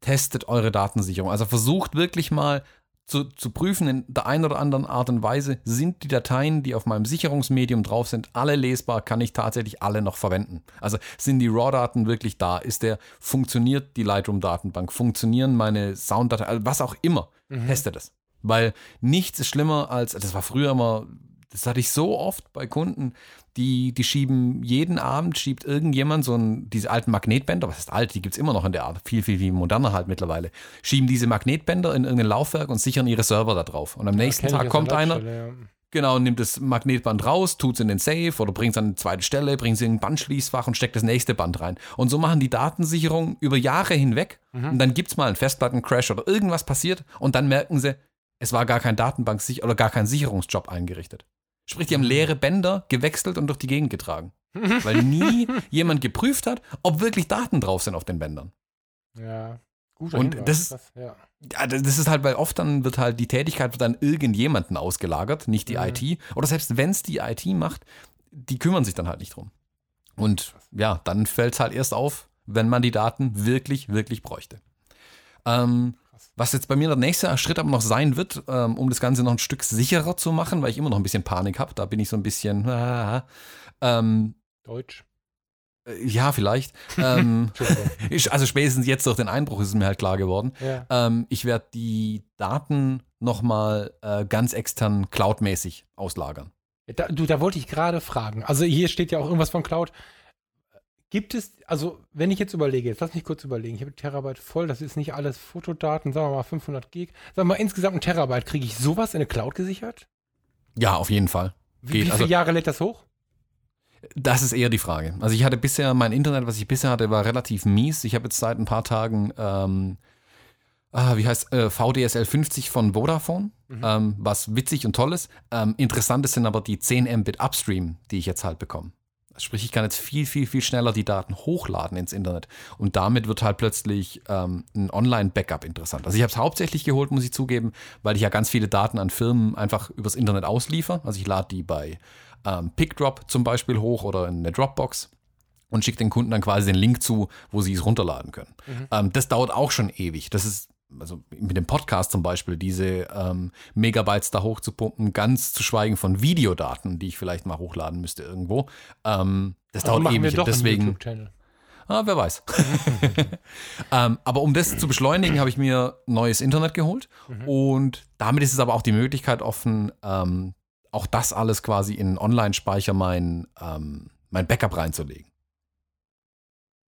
testet eure Datensicherung. Also versucht wirklich mal zu, zu prüfen in der einen oder anderen Art und Weise, sind die Dateien, die auf meinem Sicherungsmedium drauf sind, alle lesbar, kann ich tatsächlich alle noch verwenden. Also sind die RAW-Daten wirklich da? Ist der, funktioniert die Lightroom-Datenbank? Funktionieren meine Sounddateien? Also was auch immer. Mhm. Testet es. Weil nichts ist schlimmer als, das war früher immer, das hatte ich so oft bei Kunden, die, die schieben jeden Abend, schiebt irgendjemand so ein, diese alten Magnetbänder, was ist alt, die gibt es immer noch in der Art, viel, viel, viel moderner halt mittlerweile, schieben diese Magnetbänder in irgendein Laufwerk und sichern ihre Server da drauf. Und am nächsten Tag kommt einer, ja. Genau, nimmt das Magnetband raus, tut es in den Safe oder bringt es an eine zweite Stelle, bringt es in ein Bandschließfach und steckt das nächste Band rein. Und so machen die Datensicherung über Jahre hinweg. Mhm. Und dann gibt es mal einen Festplattencrash oder irgendwas passiert und dann merken sie, es war gar kein Datenbank oder gar kein Sicherungsjob eingerichtet. Sprich, die haben leere Bänder gewechselt und durch die Gegend getragen. Weil nie jemand geprüft hat, ob wirklich Daten drauf sind auf den Bändern. Ja. Guter Und Hinweis, das ist- krass, ja. Ja, das das ist halt, weil oft dann wird halt die Tätigkeit wird an irgendjemanden ausgelagert, nicht die Mhm. IT. Oder selbst wenn es die IT macht, die kümmern sich dann halt nicht drum. Und ja, dann fällt es halt erst auf, wenn man die Daten wirklich, wirklich bräuchte. Ähm, Krass. was jetzt bei mir der nächste Schritt aber noch sein wird, ähm, um das Ganze noch ein Stück sicherer zu machen, weil ich immer noch ein bisschen Panik habe, da bin ich so ein bisschen, ah, ähm, Deutsch. äh, ja, vielleicht. ähm, also spätestens jetzt durch den Einbruch ist es mir halt klar geworden. ja. Ähm, ich werde die Daten nochmal äh, ganz extern cloudmäßig auslagern. Da, du, da wollte ich gerade fragen. Also hier steht ja auch irgendwas von Cloud. Gibt es, also wenn ich jetzt überlege, jetzt lass mich kurz überlegen, ich habe Terabyte voll, das ist nicht alles Fotodaten, sagen wir mal 500 Gig. Sagen wir mal insgesamt ein Terabyte, kriege ich sowas in eine Cloud gesichert? Ja, auf jeden Fall. Wie, Geht, wie viele also- Jahre lädt das hoch? Das ist eher die Frage. Also ich hatte bisher, mein Internet, was ich bisher hatte, war relativ mies. Ich habe jetzt seit ein paar Tagen, ähm, ah, wie heißt äh, VDSL 50 von Vodafone, Mhm. ähm, was witzig und toll ist. Ähm, interessant sind aber die 10 Mbit Upstream, die ich jetzt halt bekomme. Sprich, ich kann jetzt viel, viel, viel schneller die Daten hochladen ins Internet. Und damit wird halt plötzlich ähm, ein Online-Backup interessant. Also ich habe es hauptsächlich geholt, muss ich zugeben, weil ich ja ganz viele Daten an Firmen einfach übers Internet ausliefer. Also ich lade die bei ähm, PickDrop zum Beispiel hoch oder in eine Dropbox und schicke den Kunden dann quasi den Link zu, wo sie es runterladen können. Mhm. Ähm, das dauert auch schon ewig. Das ist also mit dem Podcast zum Beispiel, diese ähm, Megabytes da hochzupumpen, ganz zu schweigen von Videodaten, die ich vielleicht mal hochladen müsste irgendwo. Ähm, das also dauert ewig. deswegen. Ah, wer weiß. ähm, aber um das zu beschleunigen, habe ich mir neues Internet geholt. Mhm. Und damit ist es aber auch die Möglichkeit offen, ähm, auch das alles quasi in Online-Speicher mein, ähm, mein Backup reinzulegen.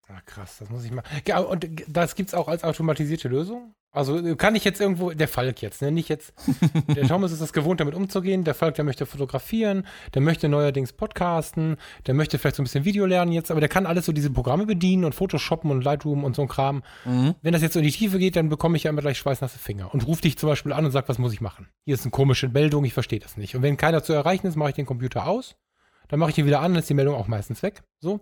Ah, krass, das muss ich mal. Ja, und das gibt es auch als automatisierte Lösung? Also kann ich jetzt irgendwo, der Falk jetzt, ne? Nicht jetzt, der Thomas ist das gewohnt, damit umzugehen. Der Falk, der möchte fotografieren, der möchte neuerdings podcasten, der möchte vielleicht so ein bisschen Video lernen jetzt, aber der kann alles so diese Programme bedienen und Photoshoppen und Lightroom und so ein Kram. Mhm. Wenn das jetzt so in die Tiefe geht, dann bekomme ich ja immer gleich schweißnasse Finger und rufe dich zum Beispiel an und sag, was muss ich machen? Hier ist eine komische Meldung, ich verstehe das nicht. Und wenn keiner zu erreichen ist, mache ich den Computer aus. Dann mache ich ihn wieder an, dann ist die Meldung auch meistens weg. So.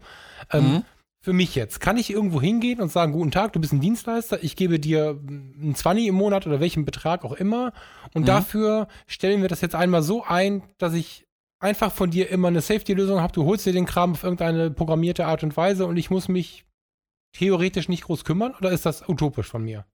Ähm, mhm für mich jetzt? Kann ich irgendwo hingehen und sagen, guten Tag, du bist ein Dienstleister, ich gebe dir einen 20 im Monat oder welchen Betrag auch immer und mhm. dafür stellen wir das jetzt einmal so ein, dass ich einfach von dir immer eine Safety-Lösung habe, du holst dir den Kram auf irgendeine programmierte Art und Weise und ich muss mich theoretisch nicht groß kümmern oder ist das utopisch von mir?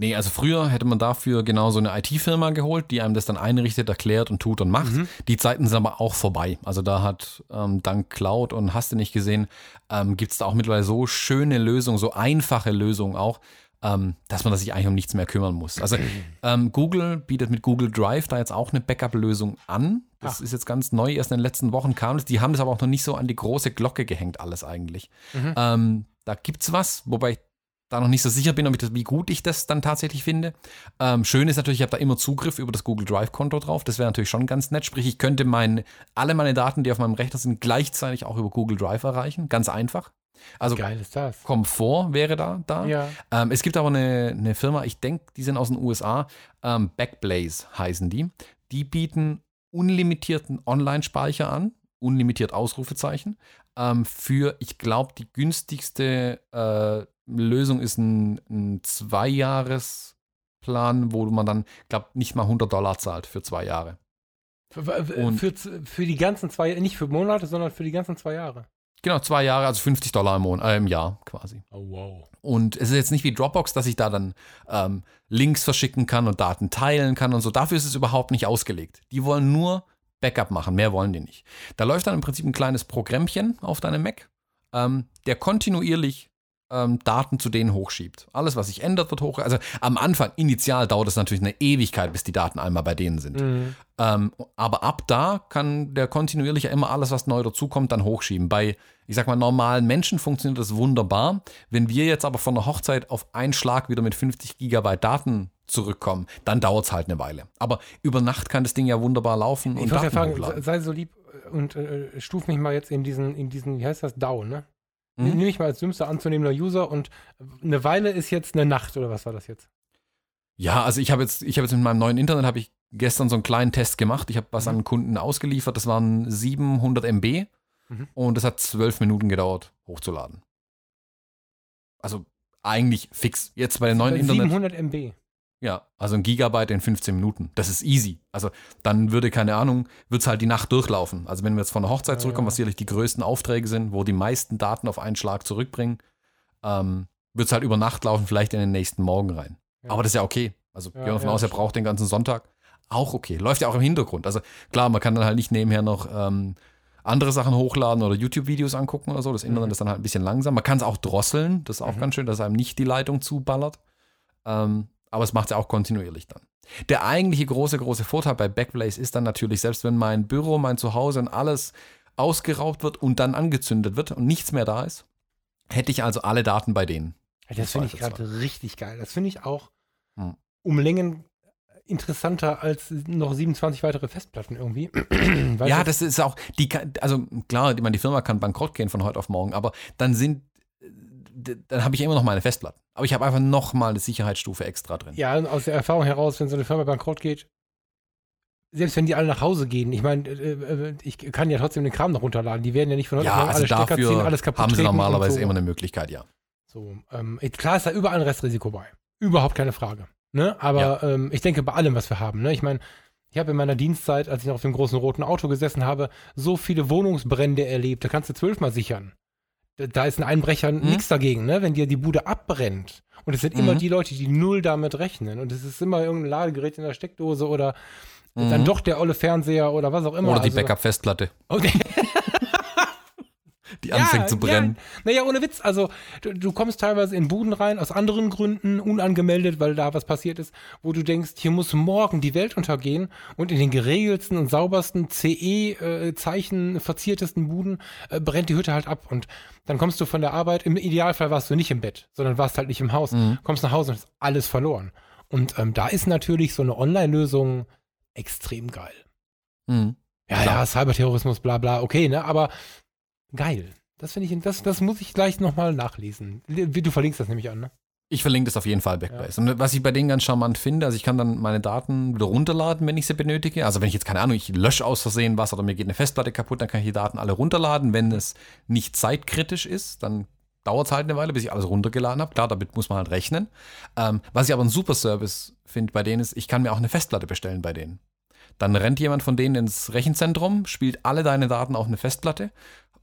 Nee, also früher hätte man dafür genau so eine IT-Firma geholt, die einem das dann einrichtet, erklärt und tut und macht. Mhm. Die Zeiten sind aber auch vorbei. Also da hat ähm, dank Cloud und hast du nicht gesehen, ähm, gibt es da auch mittlerweile so schöne Lösungen, so einfache Lösungen auch, ähm, dass man sich eigentlich um nichts mehr kümmern muss. Also ähm, Google bietet mit Google Drive da jetzt auch eine Backup-Lösung an. Das Ach. ist jetzt ganz neu, erst in den letzten Wochen kam es. Die haben das aber auch noch nicht so an die große Glocke gehängt, alles eigentlich. Mhm. Ähm, da gibt es was, wobei ich da noch nicht so sicher bin, ob ich das, wie gut ich das dann tatsächlich finde. Ähm, schön ist natürlich, ich habe da immer Zugriff über das Google Drive-Konto drauf. Das wäre natürlich schon ganz nett. Sprich, ich könnte mein, alle meine Daten, die auf meinem Rechner sind, gleichzeitig auch über Google Drive erreichen. Ganz einfach. Also Geil ist das. Komfort wäre da. da. Ja. Ähm, es gibt aber eine, eine Firma, ich denke, die sind aus den USA, ähm, Backblaze heißen die. Die bieten unlimitierten Online-Speicher an, unlimitiert Ausrufezeichen, ähm, für, ich glaube, die günstigste äh, Lösung ist ein, ein Zweijahresplan, wo man dann, glaube nicht mal 100 Dollar zahlt für zwei Jahre. Für, für, für, die ganzen zwei, nicht für Monate, sondern für die ganzen zwei Jahre. Genau, zwei Jahre, also 50 Dollar im, Monat, äh, im Jahr quasi. Oh, wow. Und es ist jetzt nicht wie Dropbox, dass ich da dann ähm, Links verschicken kann und Daten teilen kann und so. Dafür ist es überhaupt nicht ausgelegt. Die wollen nur Backup machen, mehr wollen die nicht. Da läuft dann im Prinzip ein kleines Programmchen auf deinem Mac, ähm, der kontinuierlich ähm, Daten zu denen hochschiebt. Alles, was sich ändert, wird hoch. Also am Anfang, initial dauert es natürlich eine Ewigkeit, bis die Daten einmal bei denen sind. Mhm. Ähm, aber ab da kann der kontinuierlich ja immer alles, was neu dazukommt, dann hochschieben. Bei, ich sag mal, normalen Menschen funktioniert das wunderbar. Wenn wir jetzt aber von der Hochzeit auf einen Schlag wieder mit 50 Gigabyte Daten zurückkommen, dann dauert es halt eine Weile. Aber über Nacht kann das Ding ja wunderbar laufen. Ich und Daten ja fragen, sei so lieb und äh, stuf mich mal jetzt in diesen, in diesen, wie heißt das, DAO, ne? Mhm. Nehme ich mal als dümmster anzunehmender User und eine Weile ist jetzt eine Nacht oder was war das jetzt? Ja, also ich habe jetzt, ich habe jetzt mit meinem neuen Internet habe ich gestern so einen kleinen Test gemacht. Ich habe was mhm. an Kunden ausgeliefert. Das waren 700 MB mhm. und das hat zwölf Minuten gedauert, hochzuladen. Also eigentlich fix. Jetzt bei den neuen 700 Internet. 700 MB. Ja, also ein Gigabyte in 15 Minuten. Das ist easy. Also dann würde, keine Ahnung, wird es halt die Nacht durchlaufen. Also wenn wir jetzt von der Hochzeit zurückkommen, was sicherlich die größten Aufträge sind, wo die meisten Daten auf einen Schlag zurückbringen, ähm, wird es halt über Nacht laufen, vielleicht in den nächsten Morgen rein. Ja. Aber das ist ja okay. Also ja, gehen wir davon ja, aus, er braucht den ganzen Sonntag. Auch okay. Läuft ja auch im Hintergrund. Also klar, man kann dann halt nicht nebenher noch ähm, andere Sachen hochladen oder YouTube-Videos angucken oder so. Das Internet mhm. ist dann halt ein bisschen langsam. Man kann es auch drosseln. Das ist auch mhm. ganz schön, dass einem nicht die Leitung zuballert. Ähm, aber es macht es ja auch kontinuierlich dann. Der eigentliche große, große Vorteil bei Backblaze ist dann natürlich, selbst wenn mein Büro, mein Zuhause und alles ausgeraubt wird und dann angezündet wird und nichts mehr da ist, hätte ich also alle Daten bei denen. Das finde ich gerade richtig geil. Das finde ich auch hm. um Längen interessanter als noch 27 weitere Festplatten irgendwie. ja, das ist auch, die, also klar, die, die Firma kann bankrott gehen von heute auf morgen, aber dann sind dann habe ich immer noch meine Festplatten. Aber ich habe einfach noch mal eine Sicherheitsstufe extra drin. Ja, aus der Erfahrung heraus, wenn so eine Firma bankrott geht, selbst wenn die alle nach Hause gehen, ich meine, äh, äh, ich kann ja trotzdem den Kram noch runterladen. Die werden ja nicht von heute Ja, auf morgen also alle Stecker ziehen, alles kaputt haben sie normalerweise so. immer eine Möglichkeit, ja. So, ähm, klar ist da überall ein Restrisiko bei. Überhaupt keine Frage. Ne? Aber ähm, ich denke bei allem, was wir haben. Ne? Ich meine, ich habe in meiner Dienstzeit, als ich noch auf dem großen roten Auto gesessen habe, so viele Wohnungsbrände erlebt. Da kannst du zwölfmal sichern. Da, ist ein Einbrecher Mhm. nichts dagegen, ne? wenn dir die Bude abbrennt. Und es sind immer Mhm. die Leute, die null damit rechnen. Und es ist immer irgendein Ladegerät in der Steckdose oder Mhm. dann doch der olle Fernseher oder was auch immer. Oder die Also- Backup-Festplatte, Oh, die- anfängt zu brennen. Ja, naja, ohne Witz. Also, du, du kommst teilweise in Buden rein, aus anderen Gründen, unangemeldet, weil da was passiert ist, wo du denkst, hier muss morgen die Welt untergehen und in den geregelsten und saubersten CE-Zeichen verziertesten Buden äh, brennt die Hütte halt ab. Und dann kommst du von der Arbeit, im Idealfall warst du nicht im Bett, sondern warst halt nicht im Haus, Mhm. kommst nach Hause und ist alles verloren. Und ähm, da ist natürlich so eine Online-Lösung extrem geil. Mhm. Ja, Klar. ja, Cyberterrorismus, bla bla, okay, ne? Aber geil. Das finde ich, das, das muss ich gleich nochmal nachlesen. Du verlinkst das nämlich an, ne? Ich verlinke das auf jeden Fall Backblaze. Und was ich bei denen ganz charmant finde, also ich kann dann meine Daten wieder runterladen, wenn ich sie benötige. Also wenn ich jetzt keine Ahnung, ich lösche aus Versehen was oder mir geht eine Festplatte kaputt, dann kann ich die Daten alle runterladen. Wenn es nicht zeitkritisch ist, dann dauert es halt eine Weile, bis ich alles runtergeladen habe. Klar, damit muss man halt rechnen. Ähm, was ich aber ein super Service finde bei denen ist, ich kann mir auch eine Festplatte bestellen bei denen. Dann rennt jemand von denen ins Rechenzentrum, spielt alle deine Daten auf eine Festplatte,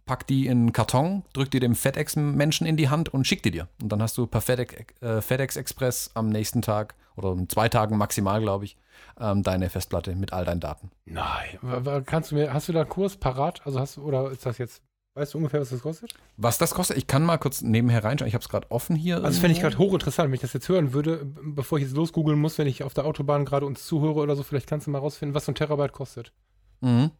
packt die in einen Karton, drückt die dem FedEx-Menschen in die Hand und schickt die dir. Und dann hast du per FedEx, äh, FedEx Express am nächsten Tag oder in zwei Tagen maximal, glaube ich, ähm, deine Festplatte mit all deinen Daten. Nein. Kannst du mir, hast du da einen Kurs parat? Also hast du, oder ist das jetzt, weißt du ungefähr, was das kostet? Was das kostet, ich kann mal kurz nebenher reinschauen. Ich habe es gerade offen hier. Also das fände ich gerade hochinteressant, wenn ich das jetzt hören würde, bevor ich jetzt losgoogeln muss, wenn ich auf der Autobahn gerade uns zuhöre oder so, vielleicht kannst du mal rausfinden, was so ein Terabyte kostet. Mhm.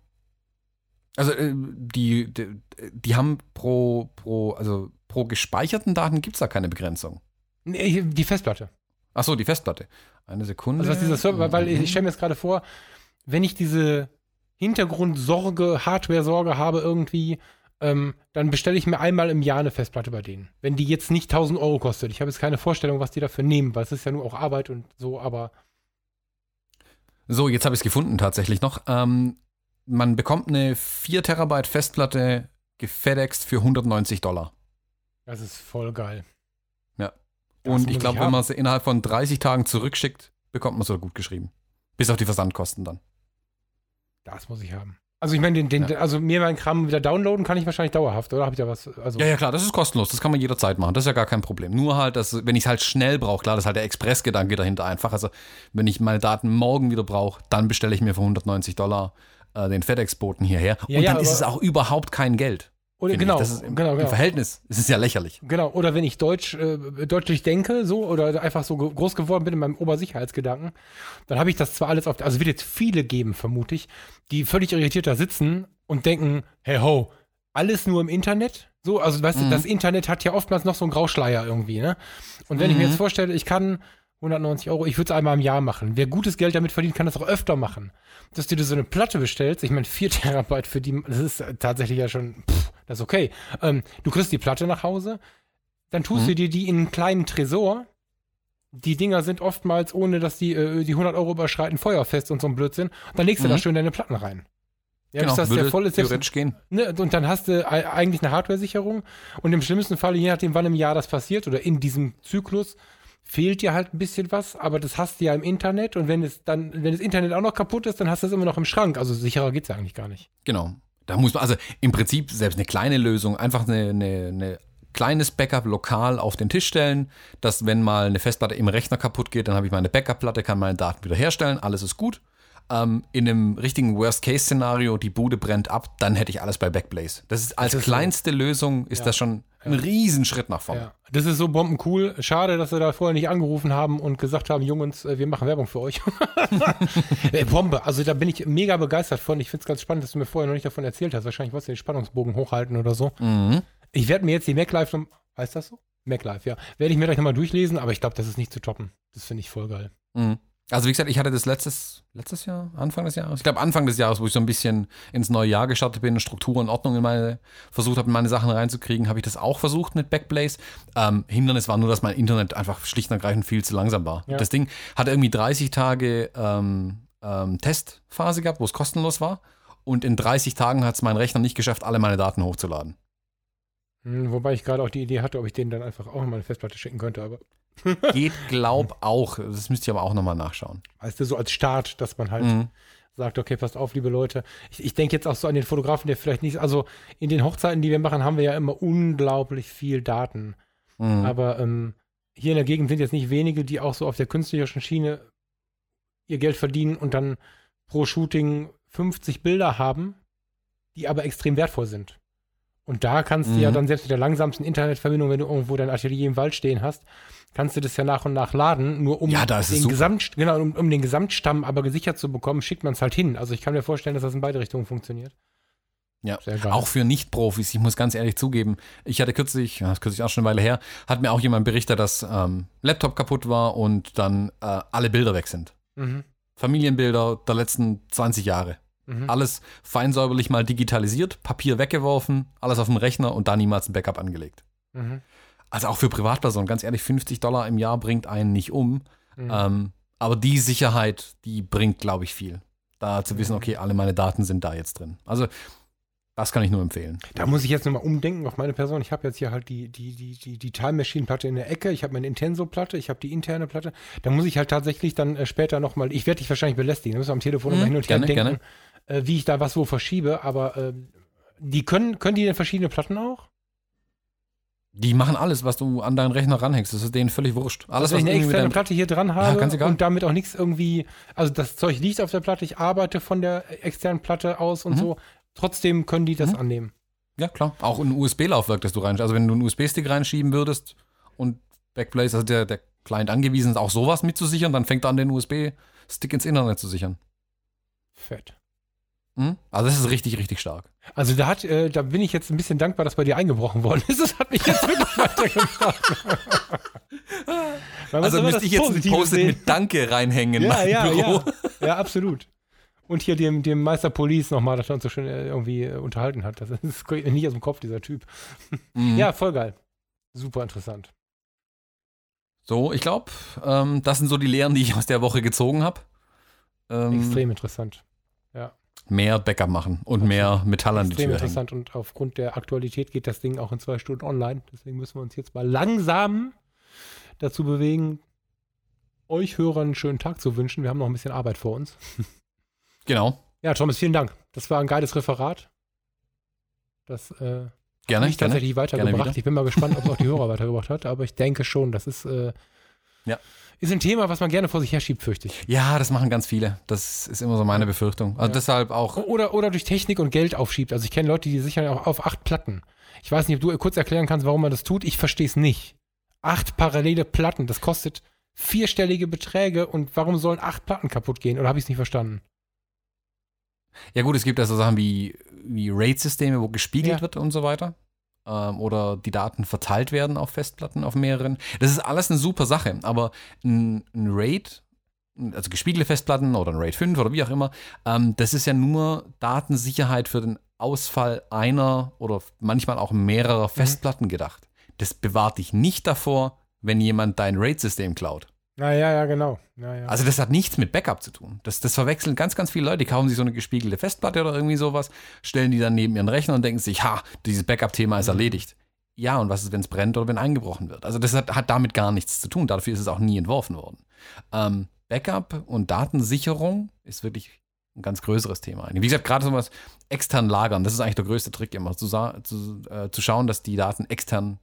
Also äh, die, die, die haben pro, pro, also pro gespeicherten Daten gibt es da keine Begrenzung. Nee, die Festplatte. Achso, die Festplatte. Eine Sekunde. Also was dieser Server, weil ich, Mhm. ich stelle mir jetzt gerade vor, wenn ich diese Hintergrundsorge, Hardware-Sorge habe irgendwie, ähm, dann bestelle ich mir einmal im Jahr eine Festplatte bei denen. Wenn die jetzt nicht 1000 Euro kostet. Ich habe jetzt keine Vorstellung, was die dafür nehmen, weil es ist ja nur auch Arbeit und so, aber So, jetzt habe ich es gefunden tatsächlich noch. Ähm, man bekommt eine 4 Terabyte Festplatte gefedext für 190 Dollar. das ist voll geil. Ja. Das Und ich glaube, wenn man sie innerhalb von 30 Tagen zurückschickt, bekommt man es sogar gut geschrieben. Bis auf die Versandkosten dann. Das muss ich haben. Also ich meine, den, den, Ja. also mir meinen Kram wieder downloaden kann ich wahrscheinlich dauerhaft, oder? Habe ich da was? Also, Ja, ja, klar, das ist kostenlos. Das kann man jederzeit machen. Das ist ja gar kein Problem. Nur halt, dass, wenn ich es halt schnell brauche, klar, das ist halt der Expressgedanke dahinter einfach. Also, wenn ich meine Daten morgen wieder brauche, dann bestelle ich mir für 190 Dollar äh, den FedEx-Boten hierher. Ja, Und ja, dann ist es auch überhaupt kein Geld. oder, genau, ist im, genau, Im genau. Verhältnis ist es ja lächerlich. Genau, oder wenn ich Deutsch, äh, deutlich denke, so, oder einfach so groß geworden bin in meinem Obersicherheitsgedanken, dann habe ich das zwar alles auf, also wird jetzt viele geben, vermute ich, die völlig irritiert da sitzen und denken, hey ho, alles nur im Internet? So, also weißt du, Mhm. das Internet hat ja oftmals noch so einen Grauschleier irgendwie, ne? Und wenn ich mir Mhm. jetzt vorstelle, ich kann 190 Euro, ich würde es einmal im Jahr machen. Wer gutes Geld damit verdient, kann das auch öfter machen. Dass du dir so eine Platte bestellst, ich meine, 4 Terabyte für die, das ist tatsächlich ja schon, pff, das ist okay. Ähm, du kriegst die Platte nach Hause, dann tust Mhm. du dir die in einen kleinen Tresor. Die Dinger sind oftmals, ohne dass die äh, die 100 Euro überschreiten, feuerfest und so ein Blödsinn. Und dann legst du Mhm. da schön deine Platten rein. Ja, bis das der voll ist. Selbst, theoretisch gehen. ne, und dann hast du ei- eigentlich eine Hardware-Sicherung. Und im schlimmsten Fall, je nachdem, wann im Jahr das passiert oder in diesem Zyklus, fehlt dir halt ein bisschen was, aber das hast du ja im Internet. Und wenn es dann, wenn das Internet auch noch kaputt ist, dann hast du es immer noch im Schrank. Also sicherer geht's ja eigentlich gar nicht. Genau. Da muss man, also im Prinzip selbst eine kleine Lösung, einfach eine, eine, eine kleines Backup lokal auf den Tisch stellen, dass wenn mal eine Festplatte im Rechner kaputt geht, dann habe ich meine Backup-Platte, kann meine Daten wieder herstellen, alles ist gut. Ähm, in einem richtigen Worst-Case-Szenario, die Bude brennt ab, dann hätte ich alles bei Backblaze. Das ist als Das ist so. kleinste Lösung ist Ja. das schon ein Riesenschritt nach vorne. Ja, das ist so bombencool. Schade, dass sie da vorher nicht angerufen haben und gesagt haben, Jungs, äh, wir machen Werbung für euch. Ey, Bombe. Also da bin ich mega begeistert von. Ich finde es ganz spannend, dass du mir vorher noch nicht davon erzählt hast. Wahrscheinlich wolltest du den Spannungsbogen hochhalten oder so. Mhm. Ich werde mir jetzt die MacLife, heißt das so? MacLife, ja. Werde ich mir gleich nochmal durchlesen, aber ich glaube, das ist nicht zu toppen. Das finde ich voll geil. Mhm. Also wie gesagt, ich hatte das letztes, letztes Jahr, Anfang des Jahres, ich glaube Anfang des Jahres, wo ich so ein bisschen ins neue Jahr gestartet bin, Struktur und Ordnung in meine, versucht habe, in meine Sachen reinzukriegen, habe ich das auch versucht mit Backblaze. Ähm, Hindernis war nur, dass mein Internet einfach schlicht und ergreifend viel zu langsam war. Ja. Das Ding hatte irgendwie 30 Tage ähm, ähm, Testphase gehabt, wo es kostenlos war. Und in 30 Tagen hat es mein Rechner nicht geschafft, alle meine Daten hochzuladen. Hm, Wobei ich gerade auch die Idee hatte, ob ich denen dann einfach auch meine Festplatte schicken könnte, aber Geht, glaub auch. Das müsst ihr aber auch nochmal nachschauen. weißt du, so als Start, dass man halt Mhm. sagt, okay, passt auf, liebe Leute. Ich, ich denke jetzt auch so an den Fotografen, der vielleicht nicht, also in den Hochzeiten, die wir machen, haben wir ja immer unglaublich viel Daten. Mhm. Aber ähm, hier in der Gegend sind jetzt nicht wenige, die auch so auf der künstlerischen Schiene ihr Geld verdienen und dann pro Shooting 50 Bilder haben, die aber extrem wertvoll sind. Und da kannst du ja Mhm. dann selbst mit der langsamsten Internetverbindung, wenn du irgendwo dein Atelier im Wald stehen hast, kannst du das ja nach und nach laden, nur um, Ja, da ist es den. Gesamt, genau, um, um den Gesamtstamm aber gesichert zu bekommen, schickt man es halt hin. Also ich kann mir vorstellen, dass das in beide Richtungen funktioniert. Ja, auch für Nicht-Profis. Ich muss ganz ehrlich zugeben, ich hatte kürzlich, das ist kürzlich auch schon eine Weile her, hat mir auch jemand berichtet, dass ähm, Laptop kaputt war und dann äh, alle Bilder weg sind. Mhm. Familienbilder der letzten 20 Jahre. Mhm. Alles fein säuberlich mal digitalisiert, Papier weggeworfen, alles auf dem Rechner und da niemals ein Backup angelegt. Mhm. Also auch für Privatpersonen, ganz ehrlich, 50 Dollar im Jahr bringt einen nicht um. Mhm. Ähm, aber die Sicherheit, die bringt, glaube ich, viel. Da zu wissen, Mhm. okay, alle meine Daten sind da jetzt drin. Also, das kann ich nur empfehlen. Da muss ich jetzt nochmal umdenken auf meine Person. Ich habe jetzt hier halt die, die, die, die, die Time Machine Platte in der Ecke. Ich habe meine Intenso-Platte, ich habe die interne Platte. Da muss ich halt tatsächlich dann äh, später nochmal, ich werde dich wahrscheinlich belästigen, da müssen wir am Telefon Mhm, nochmal hin und her gerne, denken, Äh, wie ich da was wo verschiebe. Aber ähm, die können, können die denn verschiedene Platten auch? Die machen alles, was du an deinen Rechner ranhängst. Das ist denen völlig wurscht. Alles, also wenn was ich eine externe Platte hier dran habe egal. und damit auch nichts irgendwie, also das Zeug liegt auf der Platte, ich arbeite von der externen Platte aus und Mhm. so. Trotzdem können die das Mhm. annehmen. Ja, klar. Auch ein USB-Laufwerk, das du reinschiebst. Also, wenn du einen USB-Stick reinschieben würdest und Backblaze, also der, der Client angewiesen ist, auch sowas mitzusichern, dann fängt er an, den USB-Stick ins Internet zu sichern. Fett. Mhm. Also, das ist richtig, richtig stark. Also da hat, äh, da bin ich jetzt ein bisschen dankbar, dass bei dir eingebrochen worden ist. Das hat mich jetzt wirklich weitergebracht. Also, müsste ich jetzt ein sehen. mit Danke reinhängen in ja, mein ja, Büro. ja, ja, absolut. Und hier dem, dem Meister Police nochmal, dass er uns so schön äh, irgendwie äh, unterhalten hat. Das ist nicht aus dem Kopf, dieser Typ. Mhm. Ja, voll geil. Super interessant. So, ich glaube, ähm, das sind so die Lehren, die ich aus der Woche gezogen habe. Ähm, Extrem interessant. Mehr Backup machen und mehr Metall an die Extrem Tür hängen. interessant. Und aufgrund der Aktualität geht das Ding auch in zwei Stunden online. Deswegen müssen wir uns jetzt mal langsam dazu bewegen, euch Hörern einen schönen Tag zu wünschen. Wir haben noch ein bisschen Arbeit vor uns. Genau, Ja, Thomas, vielen Dank. Das war ein geiles Referat. Das äh, gerne, mich gerne. tatsächlich weitergebracht. wieder. Ich bin mal gespannt, ob es auch die Hörer weitergebracht hat, aber ich denke schon, das ist, äh, Ja. ist ein Thema, was man gerne vor sich herschiebt, fürchte ich. Ja, das machen ganz viele. Das ist immer so meine Befürchtung. Also Ja. deshalb auch, Oder, oder durch Technik und Geld aufschiebt. Also ich kenne Leute, die sichern auch auf acht Platten. Ich weiß nicht, ob du kurz erklären kannst, warum man das tut. Ich verstehe es nicht. Acht parallele Platten, das kostet vierstellige Beträge und warum sollen acht Platten kaputt gehen? Oder habe ich es nicht verstanden? ja gut, es gibt ja so Sachen wie, wie RAID-Systeme, wo gespiegelt Ja. wird und so weiter. Ähm, oder die Daten verteilt werden auf Festplatten, auf mehreren. Das ist alles eine super Sache, aber ein, ein RAID, also gespiegelte Festplatten oder ein RAID 5 oder wie auch immer, ähm, das ist ja nur Datensicherheit für den Ausfall einer oder manchmal auch mehrerer Festplatten gedacht. Das bewahrt dich nicht davor, wenn jemand dein RAID-System klaut. Na ja, ja, genau. Ja, ja. Also das hat nichts mit Backup zu tun. Das, das verwechseln ganz, ganz viele Leute. Die kaufen sich so eine gespiegelte Festplatte oder irgendwie sowas, stellen die dann neben ihren Rechner und denken sich, ha, dieses Backup-Thema ist erledigt. Ja, und was ist, wenn es brennt oder wenn eingebrochen wird? Also das hat, hat damit gar nichts zu tun. Dafür ist es auch nie entworfen worden. Ähm, Backup und Datensicherung ist wirklich ein ganz größeres Thema. Wie gesagt, gerade so was extern lagern, das ist eigentlich der größte Trick immer, zu, zu, äh, zu schauen, dass die Daten extern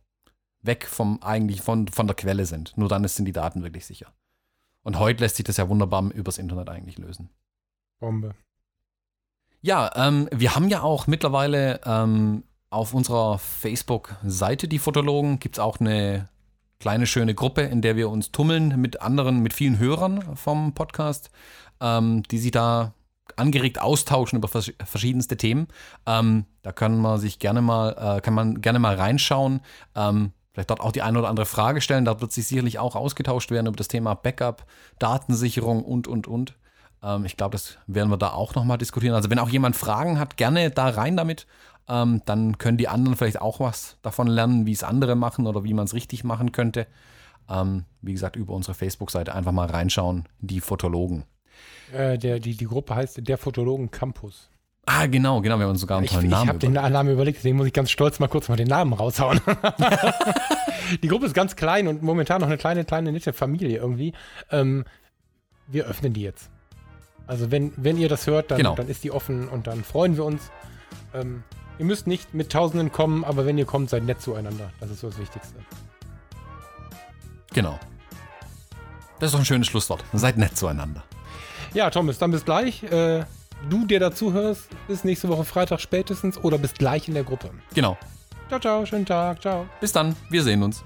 weg vom eigentlich von, von der Quelle sind. Nur dann sind die Daten wirklich sicher. Und heute lässt sich das ja wunderbar übers Internet eigentlich lösen. Bombe. Ja, ähm, wir haben ja auch mittlerweile ähm, auf unserer Facebook-Seite, die Fotologen, gibt es auch eine kleine schöne Gruppe, in der wir uns tummeln mit anderen, mit vielen Hörern vom Podcast, ähm, die sich da angeregt austauschen über vers verschiedenste Themen. Ähm, da kann man sich gerne mal, äh, kann man gerne mal reinschauen. Vielleicht dort auch die eine oder andere Frage stellen. Da wird sich sicherlich auch ausgetauscht werden über das Thema Backup, Datensicherung und, und, und. Ähm, ich glaube, das werden wir da auch nochmal diskutieren. Also wenn auch jemand Fragen hat, gerne da rein damit. Ähm, dann können die anderen vielleicht auch was davon lernen, wie es andere machen oder wie man es richtig machen könnte. Ähm, wie gesagt, über unsere Facebook-Seite einfach mal reinschauen, die Fotologen. Äh, der, die, die Gruppe heißt der Fotologen Campus. Ah, genau, genau, wir haben uns sogar einen Ich, tollen ich Namen habe den Namen überlegt, deswegen muss ich ganz stolz mal kurz mal den Namen raushauen. die Gruppe ist ganz klein und momentan noch eine kleine, kleine, nette Familie irgendwie. Ähm, wir öffnen die jetzt. Also wenn, wenn ihr das hört, dann, Genau. dann ist die offen und dann freuen wir uns. Ähm, ihr müsst nicht mit Tausenden kommen, aber wenn ihr kommt, seid nett zueinander. Das ist so das Wichtigste. Genau. Das ist doch ein schönes Schlusswort. Seid nett zueinander. Ja, Thomas, dann bis gleich. Äh, du, der dazuhörst, bis nächste Woche Freitag spätestens oder bis gleich in der Gruppe. Genau. Ciao, ciao, schönen Tag, ciao. Bis dann, wir sehen uns.